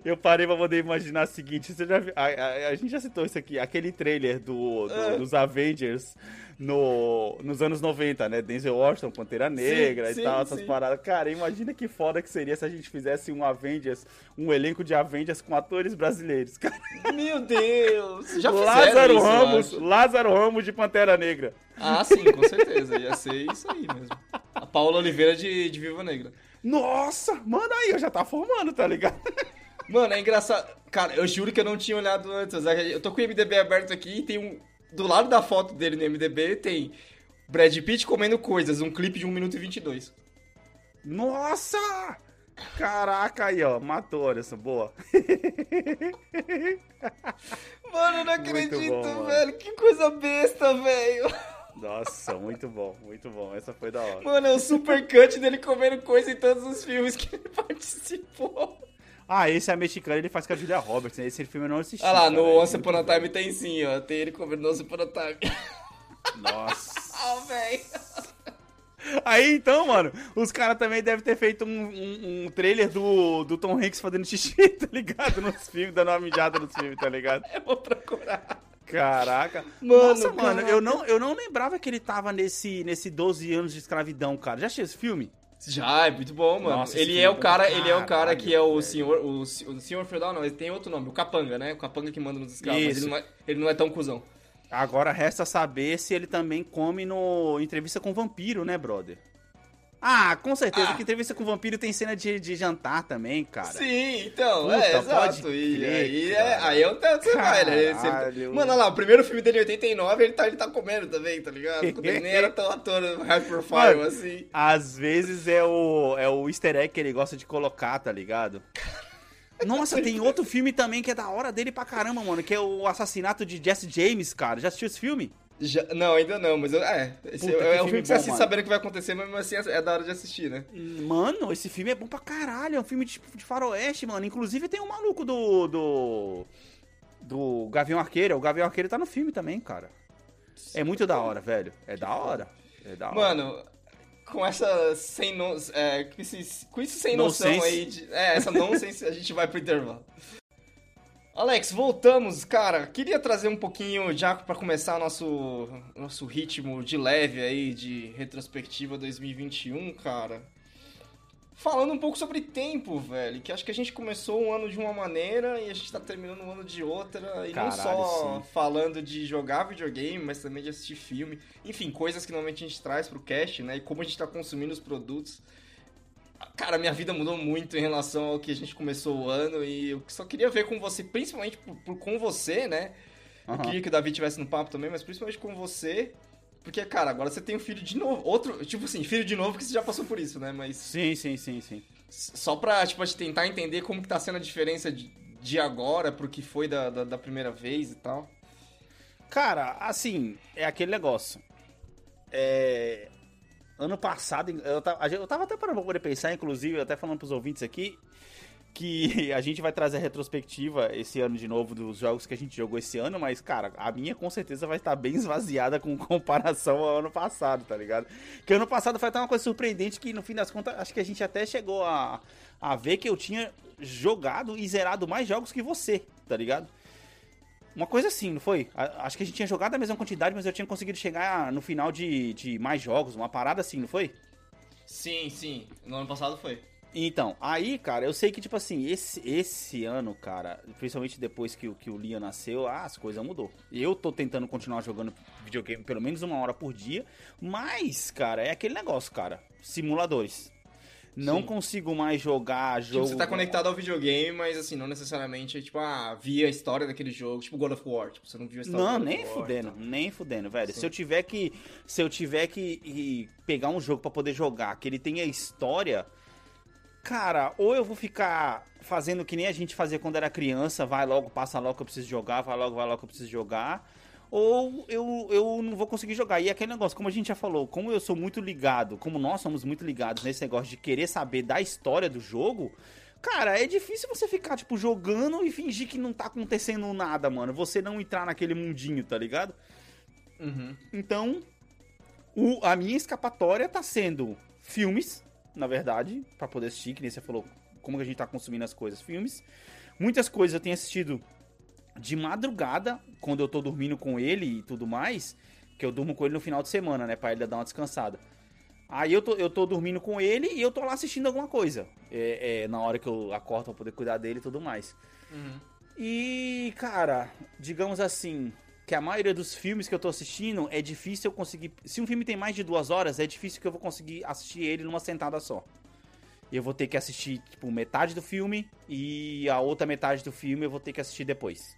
Eu parei pra poder imaginar o seguinte: você já viu, a, a- a gente já citou isso aqui, aquele trailer do, do- Ah. dos Avengers no, nos anos 90, né? Denzel Washington, Pantera Negra sim, e tal, essas sim. paradas. Cara, imagina que foda que seria se a gente fizesse um Avengers, um elenco de Avengers com atores brasileiros, <laughs> cara. meu Deus! Já Lázaro isso, Ramos. Lázaro Ramos de Pantera Negra. Ah, sim, com certeza. Ia ser isso aí mesmo. A Paula Oliveira de, de Negra. Nossa, manda aí, eu já tá formando, tá ligado? <laughs> Mano, é engraçado. Cara, eu juro que eu não tinha olhado antes. Eu tô com o MDB aberto aqui e tem um. Do lado da foto dele no MDB tem Brad Pitt comendo coisas, um clipe de 1 minuto e 22. Nossa! Caraca, aí, ó. Matou, olha essa boa. Mano, eu não acredito, bom, mano. velho. Que coisa besta, velho. Nossa, muito bom, muito bom. Essa foi da hora. Mano, é o super cut dele comendo coisa em todos os filmes que ele <laughs> participou. Ah, esse é mexicano, ele faz com a Julia Roberts. né? Esse filme eu não assisti. Olha lá, cara, no é Once Upon a bom. Time tem sim, ó. Tem ele comendo no Once Upon a Time. Nossa. Ah, velho. Aí então, mano, os caras também devem ter feito um, um- um trailer do, do Tom Hanks fazendo xixi, <laughs> tá ligado? Nos filmes, dando uma mijada nos filmes, tá ligado? Eu vou procurar. Caraca. Mano, Nossa, mano, caraca. eu não, eu não lembrava que ele tava nesse, nesse 12 anos de escravidão, cara. Já assistiu esse filme? Já, é muito bom, mano. Nossa, ele é é o bom cara, ele é o cara caralho, que é o velho. senhor, o, o senhor feudal não, ele tem outro nome, o capanga, né? O capanga que manda nos escravos, ele não, é, ele não é tão cuzão. Agora resta saber se ele também come no Entrevista com o Vampiro, né, brother? Ah, com certeza Ah. que Entrevista com o Vampiro tem cena de, de jantar também, cara. Sim, então, Puta, é, exato. E crer, aí, é, aí é um tanto você vai, né? Mano, olha lá, o primeiro filme dele em 89, ele tá, ele tá comendo também, tá ligado? Ele nem era tão ator high profile Mano, assim. Às vezes é o, é o easter egg que ele gosta de colocar, tá ligado? <laughs> Nossa, tem outro filme também que é da hora dele pra caramba, mano, que é o assassinato de Jesse James, cara. Já assistiu esse filme? Já- não, ainda não, mas eu, é, esse Puta, é, é um filme filme que você bom, assiste mano. sabendo o que vai acontecer, mas assim é, é da hora de assistir, né? Mano, esse filme é bom pra caralho. É um filme de, de faroeste, mano. Inclusive tem um maluco do. do. do Gavião Arqueiro. O Gavião Arqueiro tá no filme também, cara. É muito da hora, velho. É da hora. É da hora. Mano, com essa sem no, é, com, esse, com isso sem noção Nonsense. aí, de, é, essa nonsense, a gente vai pro intervalo. Alex, voltamos, cara. Queria trazer um pouquinho, já pra começar nosso, nosso ritmo de leve aí, de retrospectiva 2021, cara. Falando um pouco sobre tempo, velho. Que acho que a gente começou um ano de uma maneira e a gente tá terminando um ano de outra. E não Caralho, só sim. falando de jogar videogame, mas também de assistir filme. Enfim, coisas que normalmente a gente traz pro cast, né? E como a gente tá consumindo os produtos. Cara, minha vida mudou muito em relação ao que a gente começou o ano e eu só queria ver com você, principalmente por, por- com você, né? Eu Aham. queria que o Davi tivesse no papo também, mas principalmente com você. Porque, cara, agora você tem um filho de novo. Outro, tipo assim, filho de novo que você já passou por isso, né? Mas Sim, sim, sim, sim. só pra, tipo, a gente tentar entender como que tá sendo a diferença de, de agora pro que foi da, da, da primeira vez e tal. Cara, assim, é aquele negócio. É. Ano passado, eu tava, eu tava até parando pra poder pensar, inclusive, até falando pros ouvintes aqui, que <laughs> a gente vai trazer a retrospectiva esse ano de novo dos jogos que a gente jogou esse ano, mas, cara, a minha com certeza vai estar bem esvaziada com <laughs> comparação ao ano passado, tá ligado? Que ano passado foi até uma coisa surpreendente que, no fim das contas, acho que a gente até chegou a, a ver que eu tinha jogado e zerado mais jogos que você, tá ligado? Uma coisa assim, não foi? A- Acho que a gente tinha jogado a mesma quantidade, mas eu tinha conseguido chegar no final de, de mais jogos, uma parada assim, não foi? Sim, sim. No ano passado foi. Então, aí, cara, eu sei que, tipo assim, esse, esse ano, cara, principalmente depois que, o- que o Liam nasceu, ah, as coisas mudou. Eu tô tentando continuar jogando videogame pelo menos uma hora por dia, mas, cara, é aquele negócio, cara, simuladores. Não Sim. consigo mais jogar Tipo, jogo. você tá conectado ao videogame, mas assim, não necessariamente, tipo, ah, via a história daquele jogo, tipo God of War, tipo, você não viu a história Não, nem War, fudendo, então. nem fudendo, velho. Sim. Se eu tiver que. Se eu tiver que, pegar um jogo pra poder jogar, que ele tenha história. Cara, ou eu vou ficar fazendo que nem a gente fazia quando era criança, vai logo, passa logo que eu preciso jogar, vai logo, vai logo que eu preciso jogar. Ou eu, eu não vou conseguir jogar. E é aquele negócio, como a gente já falou, como eu sou muito ligado, como nós somos muito ligados nesse negócio de querer saber da história do jogo, Cara, é difícil você ficar, tipo, jogando e fingir que não tá acontecendo nada, mano. Você não entrar naquele mundinho, tá ligado? Uhum. Então, o- a minha escapatória tá sendo filmes, na verdade, pra poder assistir, que nem você falou, como que a gente tá consumindo as coisas, filmes. Muitas coisas eu tenho assistido de madrugada, quando eu tô dormindo com ele e tudo mais, que eu durmo com ele no final de semana, né, pra ele dar uma descansada. Aí eu tô, eu tô dormindo com ele e eu tô lá assistindo alguma coisa, é, é, na hora que eu acordo pra poder cuidar dele e tudo mais. Uhum. E, cara, digamos assim, que a maioria dos filmes que eu tô assistindo é difícil eu conseguir. Se um filme tem mais de duas horas, é difícil que eu vou conseguir assistir ele numa sentada só. Eu vou ter que assistir, tipo, metade do filme e a outra metade do filme eu vou ter que assistir depois.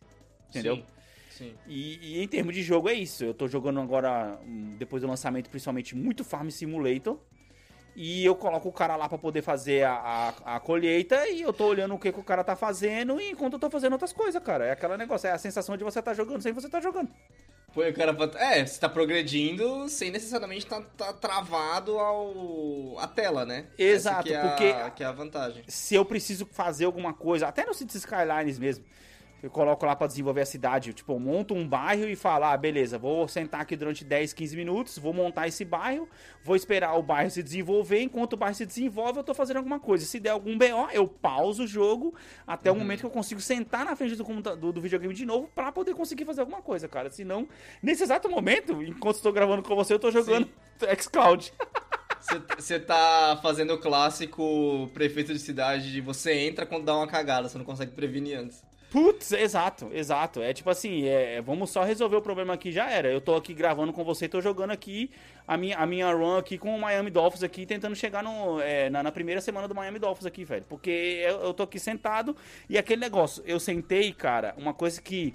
Entendeu? Sim. Sim. E, e em termos de jogo é isso. Eu tô jogando agora, hum, depois do lançamento, principalmente muito Farm Simulator. E eu coloco o cara lá pra poder fazer a, a, a colheita e eu tô olhando o que, que o cara tá fazendo e enquanto eu tô fazendo outras coisas, cara. É aquele negócio, é a sensação de você tá jogando sem você tá jogando. Põe o cara pra... É, você tá progredindo sem necessariamente tá, tá travado ao... à tela, né? Exato, é a- porque- que é a vantagem. Se eu preciso fazer alguma coisa, até no Cities Skylines mesmo, eu coloco lá pra desenvolver a cidade, tipo, eu monto um bairro e falo, ah, beleza, vou sentar aqui durante 10, 15 minutos, vou montar esse bairro, vou esperar o bairro se desenvolver, enquanto o bairro se desenvolve, eu tô fazendo alguma coisa. Se der algum BO, eu pauso o jogo até o momento que eu consigo sentar na frente do, do, do videogame de novo pra poder conseguir fazer alguma coisa, cara. Senão, nesse exato momento, enquanto estou gravando com você, eu tô jogando <laughs> xCloud. Você tá fazendo o clássico prefeito de cidade de você entra quando dá uma cagada, você não consegue prevenir antes. Putz, exato, exato. É tipo assim, é, vamos só resolver o problema aqui já era. Eu tô aqui gravando com você, tô jogando aqui a minha, a minha run aqui com o Miami Dolphins aqui, tentando chegar no, é, na, na primeira semana do Miami Dolphins aqui, velho. Porque eu, eu tô aqui sentado e aquele negócio, eu sentei, cara, uma coisa que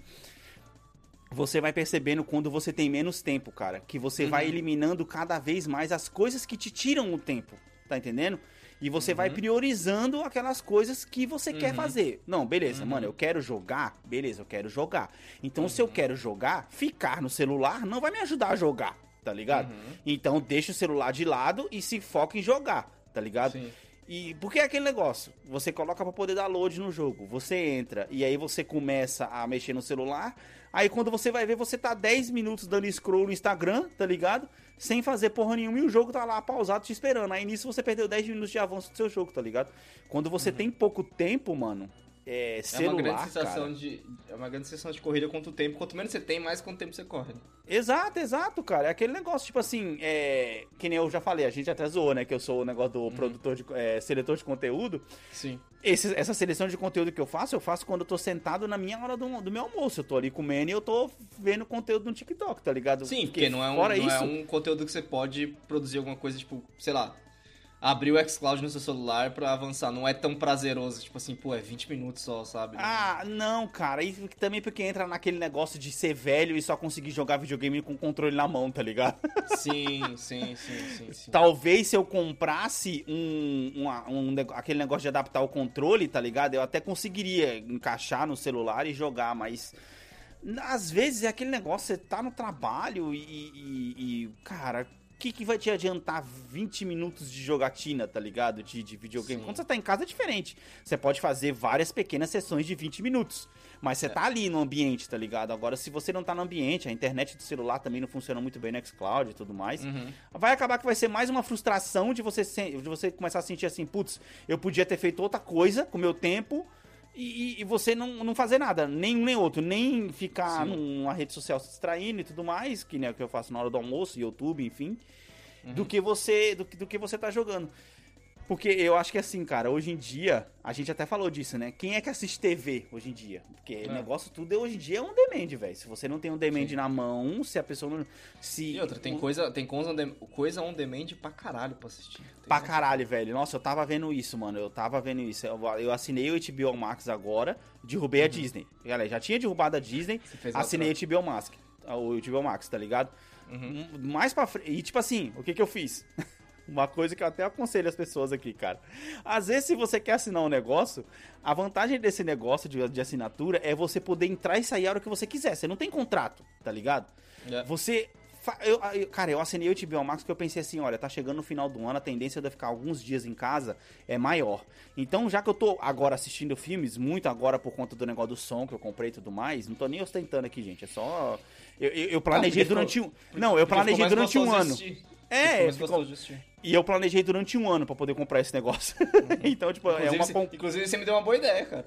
você vai percebendo quando você tem menos tempo, cara. Que você vai eliminando cada vez mais as coisas que te tiram o tempo. Tá entendendo? E você vai priorizando aquelas coisas que você quer fazer. Não, beleza, mano, eu quero jogar. Beleza, eu quero jogar. Então, se eu quero jogar, ficar no celular não vai me ajudar a jogar, tá ligado? Então, deixa o celular de lado e se foca em jogar, tá ligado? Sim. E porque é aquele negócio, você coloca pra poder dar load no jogo, você entra e aí você começa a mexer no celular, aí quando você vai ver, você tá 10 minutos dando scroll no Instagram, tá ligado? Sem fazer porra nenhuma e o jogo tá lá pausado te esperando. Aí nisso você perdeu 10 minutos de avanço do seu jogo, tá ligado? Quando você tem pouco tempo, mano, é É celular, uma grande sensação cara. de. É uma grande sensação de corrida quanto tempo. Quanto menos você tem, mais quanto tempo você corre. né? Exato, exato, cara. É aquele negócio, tipo assim, é... que nem eu já falei, a gente até zoou, né? Que eu sou o negócio do produtor de. é, seletor de conteúdo. Sim. Esse- essa seleção de conteúdo que eu faço, eu faço quando eu tô sentado na minha hora do, do meu almoço. Eu tô ali comendo e eu tô vendo conteúdo no TikTok, tá ligado? Sim, porque não é um, não isso, é um conteúdo que você pode produzir alguma coisa, tipo, sei lá, abrir o xCloud no seu celular pra avançar. Não é tão prazeroso, tipo assim, pô, é 20 minutos só, sabe? Ah, não, cara. E também porque entra naquele negócio de ser velho e só conseguir jogar videogame com o controle na mão, tá ligado? <laughs> Sim, sim, sim, sim, sim. Talvez se eu comprasse um, uma- um aquele negócio de adaptar o controle, tá ligado? Eu até conseguiria encaixar no celular e jogar, mas às vezes é aquele negócio, você tá no trabalho e, e- e, cara, que, que vai te adiantar 20 minutos de jogatina, tá ligado? De, de videogame. Sim. Quando você tá em casa é diferente. Você pode fazer várias pequenas sessões de 20 minutos. Mas você tá ali no ambiente, tá ligado? Agora, se você não tá no ambiente, a internet do celular também não funciona muito bem no xCloud e tudo mais, Uhum. vai acabar que vai ser mais uma frustração de você, se- de você começar a sentir assim, putz, eu podia ter feito outra coisa com o meu tempo e, e- você não, não fazer nada, nem um nem outro, nem ficar Sim. numa rede social se distraindo e tudo mais, que nem é o que eu faço na hora do almoço, YouTube, enfim, Uhum. do que você do, que- do que você tá jogando. Porque eu acho que assim, cara, hoje em dia, a gente até falou disso, né? Quem é que assiste TV hoje em dia? Porque É. negócio tudo é, hoje em dia é um demand, velho. Se você não tem um demand Sim. na mão, se a pessoa não. Se E outra, tem o- coisa, tem coisa on, demand pra caralho pra assistir. Tem Pra caralho, velho. Nossa, eu tava vendo isso, mano. Eu tava vendo isso. Eu, eu assinei o HBO Max agora, derrubei a Disney. Galera, já tinha derrubado a Disney, assinei o HBO Max. O HBO Max, tá ligado? Uhum. Um- Mais pra frente. E tipo assim, o que que eu fiz? <laughs> Uma coisa que eu até aconselho as pessoas aqui, cara. Às vezes, se você quer assinar um negócio, a vantagem desse negócio de, de assinatura é você poder entrar e sair a hora que você quiser. Você não tem contrato, tá ligado? É. Você. eu- eu- cara, eu assinei o HBO Max porque eu pensei assim: olha, tá chegando no final do ano, a tendência de eu ficar alguns dias em casa é maior. Então, já que eu tô agora assistindo filmes, muito agora por conta do negócio do som que eu comprei e tudo mais, não tô nem ostentando aqui, gente. É só. Eu, eu- planejei Ah, durante um. Não, eu planejei durante um ano. assistir. É, Ficou E eu planejei durante um ano pra poder comprar esse negócio. <laughs> então, tipo, é Inclusive, uma. você- inclusive, você me deu uma boa ideia, cara.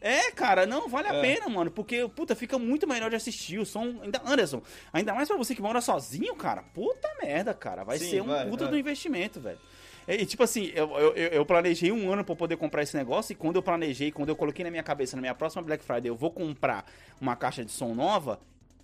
É, cara, não, vale a É. pena, mano. Porque, puta, fica muito melhor de assistir. O som. Ainda, Anderson, ainda mais pra você que mora sozinho, cara. Puta merda, cara. Vai Sim, ser um vai, puta vai. do investimento, velho. E, e, tipo assim, eu, eu, eu- planejei um ano pra poder comprar esse negócio. E quando eu planejei, quando eu coloquei na minha cabeça, na minha próxima Black Friday, eu vou comprar uma caixa de som nova.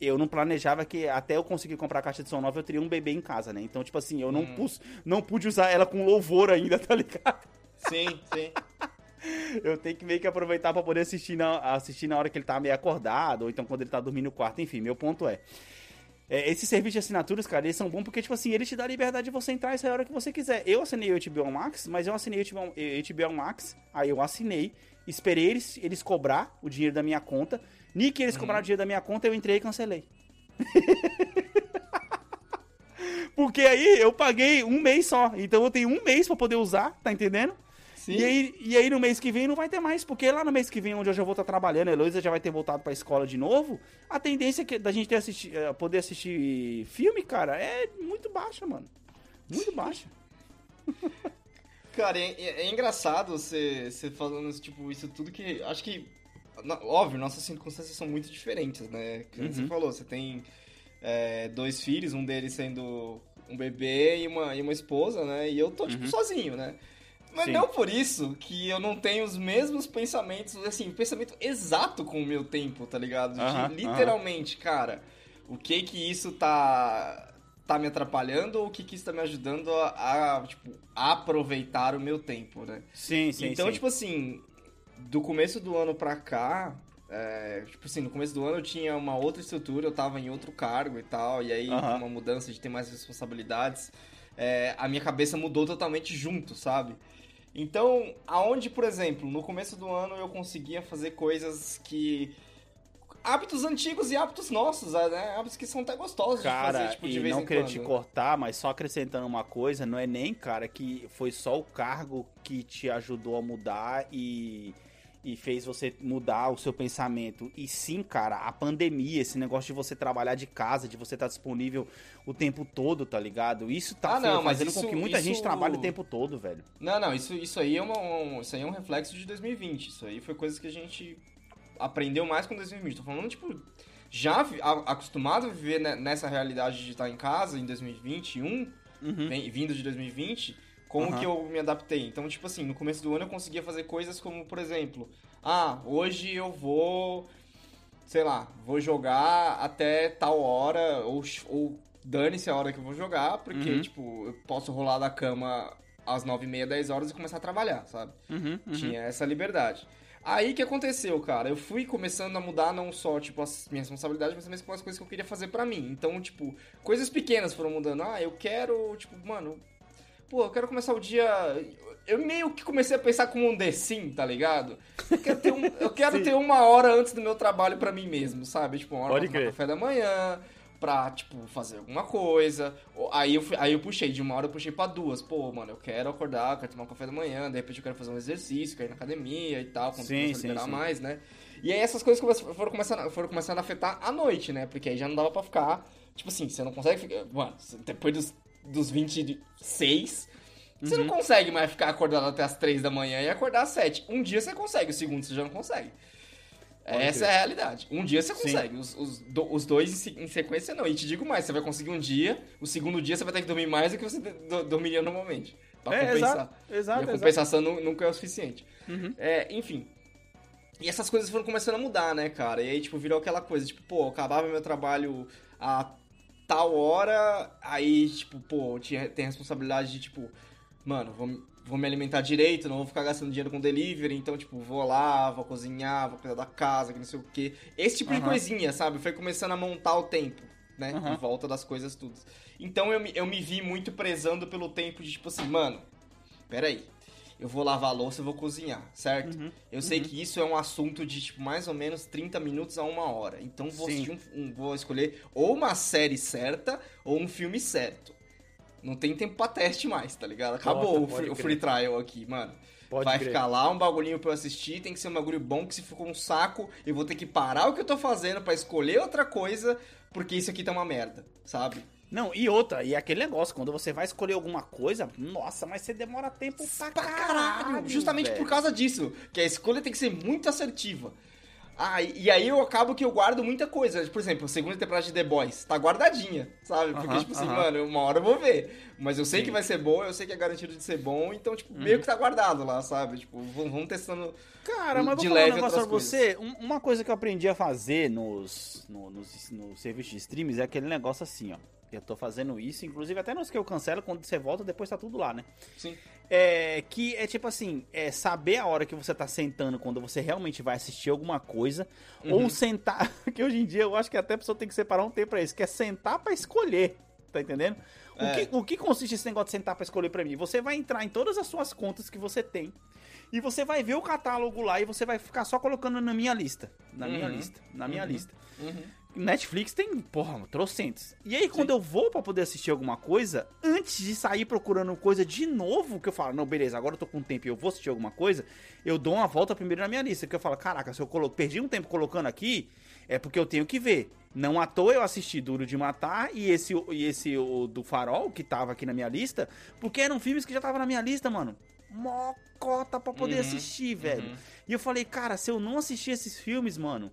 Eu não planejava que até eu conseguir comprar a caixa de som nova eu teria um bebê em casa, né? Então, tipo assim, eu não, Hum. pus, não pude usar ela com louvor ainda, tá ligado? Sim, sim. <laughs> Eu tenho que meio que aproveitar pra poder assistir na, assistir na hora que ele tá meio acordado, ou então quando ele tá dormindo no quarto, enfim, meu ponto é. é esses serviços de assinaturas, cara, eles são bons porque, tipo assim, eles te dão a liberdade de você entrar e sair a hora que você quiser. Eu assinei o HBO Max, mas eu assinei o HBO, HBO Max, aí eu assinei, esperei eles, eles cobrar o dinheiro da minha conta. Que eles cobraram o dinheiro da minha conta, eu entrei e cancelei. <laughs> Porque aí eu paguei um mês só. Então eu tenho um mês pra poder usar, tá entendendo? Sim. E aí, e aí no mês que vem não vai ter mais, porque lá no mês que vem, onde eu já vou estar trabalhando, a Heloísa já vai ter voltado pra escola de novo, a tendência que, da gente ter assisti, eh, poder assistir filme, cara, é muito baixa, mano. Muito baixa. <laughs> Cara, é, é- é engraçado você, você falando tipo, isso tudo que. Acho que. Óbvio, nossas circunstâncias são muito diferentes, né? Que nem você Uhum. falou, você tem é, dois filhos, um deles sendo um bebê e uma, e uma esposa, né? E eu tô, tipo, sozinho, né? Mas Sim. não por isso que eu não tenho os mesmos pensamentos, assim, pensamento exato com o meu tempo, tá ligado? De, Aham, literalmente, cara, o que que isso tá tá me atrapalhando ou o que que isso tá me ajudando a, a, tipo, aproveitar o meu tempo, né? Sim, sim, então, sim. tipo assim, do começo do ano pra cá, é, tipo assim, no começo do ano eu tinha uma outra estrutura, eu tava em outro cargo e tal, e aí com uma mudança de ter mais responsabilidades, é, a minha cabeça mudou totalmente junto, sabe? Então, aonde, por exemplo, no começo do ano eu conseguia fazer coisas que. Hábitos antigos e hábitos nossos, né? Hábitos que são até gostosos de Cara, fazer, tipo, de e vez não em quando. te cortar, mas só acrescentando uma coisa, não é nem, cara, que foi só o cargo que te ajudou a mudar e, e fez você mudar o seu pensamento. E sim, cara, a pandemia, esse negócio de você trabalhar de casa, de você estar disponível o tempo todo, tá ligado? Isso tá Ah, não, mas fazendo com isso- que muita gente isso- trabalhe o tempo todo, velho. Não, não, isso, isso aí é uma, um, isso aí é um reflexo de 2020. Isso aí foi coisa que a gente aprendeu mais com 2020. Tô falando, tipo, já acostumado a viver ne- nessa realidade de estar em casa em 2021, Uhum. vindo de 2020, como Aham. que eu me adaptei? Então, tipo assim, no começo do ano eu conseguia fazer coisas como, por exemplo, ah, hoje eu vou, sei lá, vou jogar até tal hora, ou, ou dane-se a hora que eu vou jogar, porque, Uhum. tipo, eu posso rolar da cama às 9 e meia, 10 horas e começar a trabalhar, sabe? Uhum, uhum. Tinha essa liberdade. Aí que aconteceu, cara? Eu fui começando a mudar não só, tipo, as minhas responsabilidades, mas também as coisas que eu queria fazer pra mim. Então, tipo, coisas pequenas foram mudando. Ah, eu quero, tipo, mano, pô, eu quero começar o dia. Eu meio que comecei a pensar como um The Sim, tá ligado? Eu quero ter, um- eu quero ter uma hora antes do meu trabalho pra mim mesmo, sabe? Tipo, uma hora Pode pra tomar café da manhã, pra, tipo, fazer alguma coisa. Aí eu, aí eu puxei, de uma hora eu puxei pra duas. Pô, mano, eu quero acordar, quero tomar um café da manhã, de repente eu quero fazer um exercício, quero ir na academia e tal, quando Sim, sim, liberar sim. mais, né? E aí essas coisas foram começando, foram começando a afetar à noite, né? Porque aí já não dava pra ficar, tipo assim, você não consegue ficar, mano, depois dos, dos 26, você Uhum. não consegue mais ficar acordado até as 3 da manhã e acordar às 7. Um dia você consegue, o segundo você já não consegue. Pode Essa é a realidade. Um dia você consegue, os, os, do- os dois em, se- em sequência não. E te digo mais, você vai conseguir um dia, o segundo dia você vai ter que dormir mais do que você do- dormiria normalmente. pra É, compensar. exato, exato, E a exato. compensação nu- nunca é o suficiente. Uhum. É, enfim. E essas coisas foram começando a mudar, né, cara? E aí, tipo, virou aquela coisa, tipo, pô, eu acabava meu trabalho a tal hora, aí, tipo, pô, tinha, tem a responsabilidade de, tipo, mano, vou, me- vou me alimentar direito, não vou ficar gastando dinheiro com delivery, então, tipo, vou lá, vou cozinhar, vou cuidar da casa, que não sei o quê. Esse tipo de Aham. coisinha, sabe? Foi começando a montar o tempo, né? Aham. Em volta das coisas tudo. Então eu me, eu me vi muito prezando pelo tempo de, tipo assim, mano, peraí. Eu vou lavar a louça, eu vou cozinhar, certo? Uhum. Eu sei que isso é um assunto de, tipo, mais ou menos 30 minutos a uma hora. Então vou, um- um- vou escolher ou uma série certa ou um filme certo. Não tem tempo pra teste mais, tá ligado? Acabou Bota, o, free, o free trial aqui, mano. Pode Vai crer. ficar lá um bagulhinho pra eu assistir, tem que ser um bagulho bom, que se ficou um saco, eu vou ter que parar o que eu tô fazendo pra escolher outra coisa, porque isso aqui tá uma merda, sabe? Não, e outra, e aquele negócio, quando você vai escolher alguma coisa, nossa, mas você demora tempo pra, Pra caralho! Justamente velho. por causa disso, que a escolha tem que ser muito assertiva. Ah, e aí eu acabo que eu guardo muita coisa. Por exemplo, a segunda temporada de The Boys tá guardadinha, sabe? Porque, Aham, tipo assim, aham. mano, uma hora eu vou ver. Mas eu sei Sim. que vai ser bom, eu sei que é garantido de ser bom, então, tipo, Uhum. meio que tá guardado lá, sabe? Tipo, vamos, testando. Cara, mas de vou falar um leve negócio pra você. Um- Uma coisa que eu aprendi a fazer nos, no, nos, nos serviços de streams é aquele negócio assim, ó. Eu tô fazendo isso, inclusive até nos que eu cancelo, quando você volta, depois tá tudo lá, né? Sim. É, que é tipo assim, é saber a hora que você tá sentando quando você realmente vai assistir alguma coisa, Uhum. ou sentar, <laughs> que hoje em dia eu acho que até a pessoa tem que separar um tempo pra isso, que é sentar pra escolher, tá entendendo? O, É. que, o que consiste esse negócio de sentar pra escolher pra mim? Você vai entrar em todas as suas contas que você tem, e você vai ver o catálogo lá e você vai ficar só colocando na minha lista, na minha Uhum. lista, na minha Uhum. lista. Uhum. Netflix tem, porra, trocentos. E aí, quando eu vou pra poder assistir alguma coisa, antes de sair procurando coisa de novo, que eu falo, não, beleza, agora eu tô com tempo e eu vou assistir alguma coisa, eu dou uma volta primeiro na minha lista. Que eu falo, caraca, se eu colo... perdi um tempo colocando aqui, é porque eu tenho que ver. Não à toa eu assisti Duro de Matar e esse, e esse o do Farol, que tava aqui na minha lista, porque eram filmes que já tava na minha lista, mano. Mocota pra poder Uhum, assistir, velho. uhum. E eu falei, cara, se eu não assistir esses filmes, mano,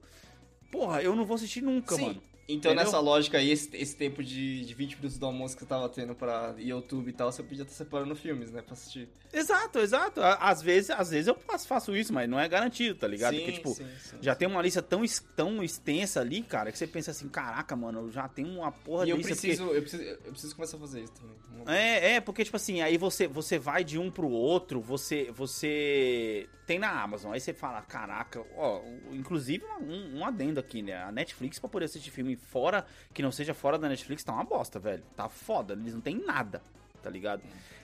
porra, eu não vou assistir nunca, Sim. mano. Então, Entendeu? nessa lógica aí, esse, esse tempo de, de 20 minutos do almoço que você tava tendo pra YouTube e tal, você podia estar separando filmes, né? Pra assistir. Exato, exato. Às vezes, às vezes eu faço, isso, mas não é garantido, tá ligado? Sim, Porque, tipo, sim, sim. já tem uma lista tão, tão extensa ali, cara, que você pensa assim, caraca, mano, eu já tenho uma porra de eu lista. preciso, eu, preciso, eu preciso começar a fazer isso também. porque- É, é, porque, tipo assim, aí você, você vai de um pro outro, você, você tem na Amazon, aí você fala, caraca, ó, inclusive um, um adendo aqui, né? A Netflix, pra poder assistir filme fora, que não seja fora da Netflix, tá uma bosta, velho. Tá foda, eles não tem nada, tá ligado?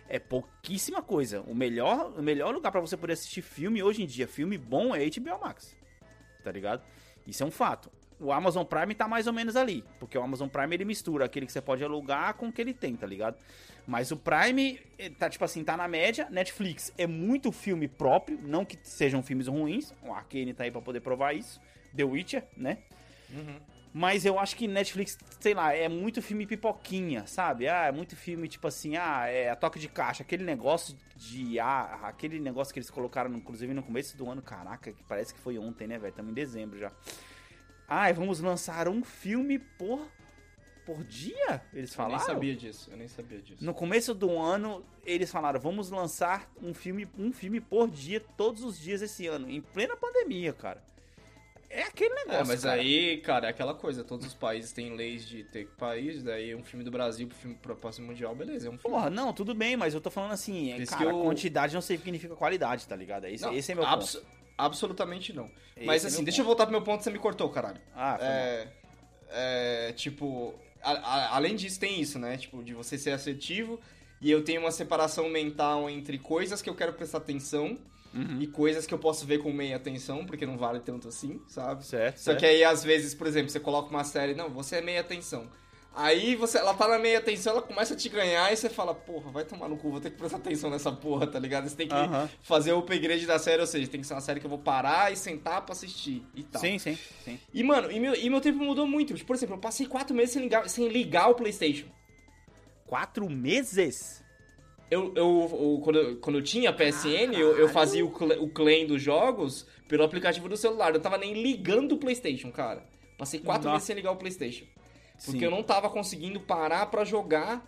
É pouquíssima coisa. O melhor, o melhor lugar pra você poder assistir filme hoje em dia, filme bom, é HBO Max. Tá ligado? Isso é um fato. O Amazon Prime tá mais ou menos ali. Porque o Amazon Prime ele mistura aquele que você pode alugar com o que ele tem, tá ligado? Mas o Prime eh, tá tipo assim, tá na média. Netflix é muito filme próprio. Não que sejam filmes ruins. O Arcane tá aí pra poder provar isso. The Witcher, né? Uhum. Mas eu acho que Netflix, sei lá, é muito filme pipoquinha, sabe? Ah, é muito filme tipo assim, ah, é a toque de caixa, aquele negócio de ah, aquele negócio que eles colocaram, inclusive no começo do ano, caraca, que parece que foi ontem, né, velho? Estamos em dezembro já. Ah, vamos lançar um filme por por dia? Eles Eu falaram? nem sabia disso, eu nem sabia disso. No começo do ano, eles falaram: vamos lançar um filme, um filme por dia, todos os dias esse ano, em plena pandemia, cara. É aquele negócio. É, mas cara. aí, cara, é aquela coisa, todos os países têm leis de ter país, daí um filme do Brasil pro filme pro próximo mundial, beleza, é um filme. Porra, não, tudo bem, mas eu tô falando assim, é, isso cara, eu- quantidade não significa qualidade, tá ligado? Esse, Não, esse é meu abso- ponto. Absolutamente não. Esse Mas é assim, meu deixa eu voltar pro meu ponto, você me cortou, caralho. Ah, foi mal. É, é, tipo, a- a- além disso tem isso, né? Tipo, de você ser assertivo e eu tenho uma separação mental entre coisas que eu quero prestar atenção Uhum. e coisas que eu posso ver com meia atenção, porque não vale tanto assim, sabe? Certo, Só certo. que aí, às vezes, por exemplo, você coloca uma série, não, você é meia atenção. Aí você, ela tá na meia atenção, ela começa a te ganhar e você fala, porra, vai tomar no cu, vou ter que prestar atenção nessa porra, tá ligado? Você tem que Aham. fazer o upgrade da série, ou seja, tem que ser uma série que eu vou parar e sentar pra assistir e tal. Sim, sim, sim. E, mano, e meu, e meu tempo mudou muito. Tipo, Por exemplo, eu passei quatro meses sem ligar, sem ligar o PlayStation. Quatro meses? Eu, eu, eu- quando, eu, quando eu tinha PSN, eu, eu fazia o, o claim dos jogos pelo aplicativo do celular. Eu tava nem ligando o PlayStation, cara. Passei quatro Nossa. meses sem ligar o PlayStation. Porque Sim. eu não tava conseguindo parar pra jogar.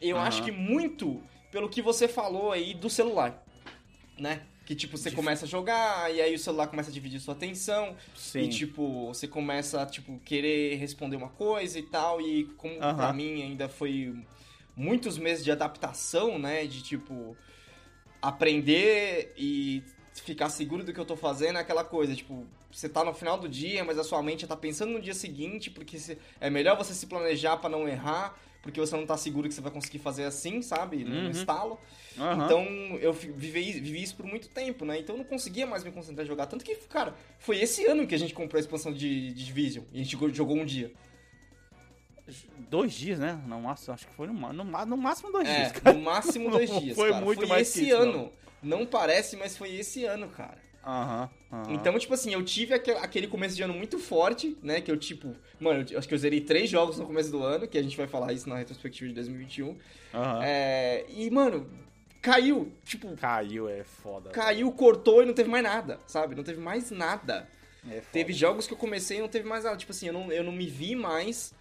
Eu Aham. acho que muito pelo que você falou aí do celular, né? Que, tipo, você começa a jogar, e aí o celular começa a dividir sua atenção. Sim. E, tipo, você começa a, tipo, querer responder uma coisa e tal. E como Aham. pra mim ainda foi muitos meses de adaptação, né? De, tipo, aprender e ficar seguro do que eu tô fazendo é aquela coisa, tipo, você tá no final do dia, mas a sua mente tá pensando no dia seguinte, porque se- é melhor você se planejar pra não errar, porque você não tá seguro que você vai conseguir fazer assim, sabe? No Uhum. estalo. Aham. Então, eu vivi, vivi isso por muito tempo, né? Então, eu não conseguia mais me concentrar em jogar. Tanto que, cara, foi esse ano que a gente comprou a expansão de, de Division. E a gente jogou, um dia. Dois dias, né? No máximo, acho que foi no, no, no máximo dois É, dias, cara. no máximo <laughs> dois dias, foi cara. muito foi mais esse que isso, ano. Não. Parece, mas foi esse ano, cara. Aham. Então, tipo assim, eu tive aque- aquele começo de ano muito forte, né? Que eu, tipo... Mano, eu acho que eu zerei três jogos no começo do ano, que a gente vai falar isso na retrospectiva de 2021. Aham. É, e, mano, caiu. Tipo, Caiu, é foda. caiu, cortou e não teve mais nada, sabe? Não teve mais nada. É. Teve jogos que eu comecei e não teve mais nada. Tipo assim, eu não, eu não me vi mais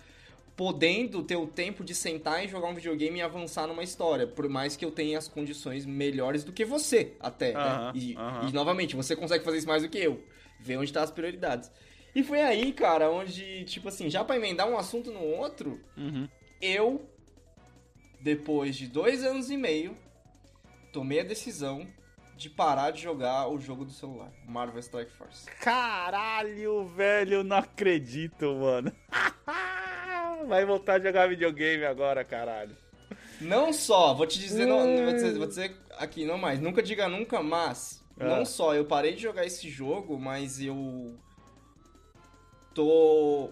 podendo ter o tempo de sentar e jogar um videogame e avançar numa história. Por mais que eu tenha as condições melhores do que você, até. né? Aham, E, aham. e, novamente, você consegue fazer isso mais do que eu. Ver onde tá as prioridades. E foi aí, cara, onde, tipo assim, já pra emendar um assunto no outro, Uhum. eu, depois de dois anos e meio, tomei a decisão de parar de jogar o jogo do celular, Marvel Strike Force. Caralho, velho, não acredito, mano. <laughs> Vai voltar a jogar videogame agora, caralho. Não só, vou te dizer, não, Hum. vou, dizer, vou dizer aqui, não mais, nunca diga nunca, mas Ah. não só eu parei de jogar esse jogo, mas eu tô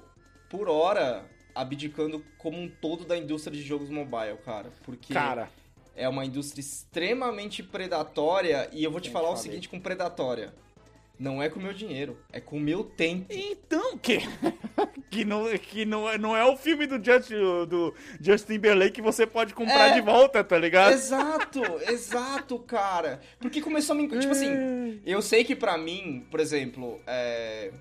por hora abdicando como um todo da indústria de jogos mobile, cara, porque Cara, é uma indústria extremamente predatória e eu vou te Sim, falar o seguinte com predatória. Não é com o meu dinheiro, é com o meu tempo. então que <laughs> que não que não é, não é o filme do Justin do Justin Timberlake que você pode comprar É. de volta, tá ligado? Exato, <laughs> exato, cara. Porque começou a me. Tipo assim, eu sei que pra mim, por exemplo, é,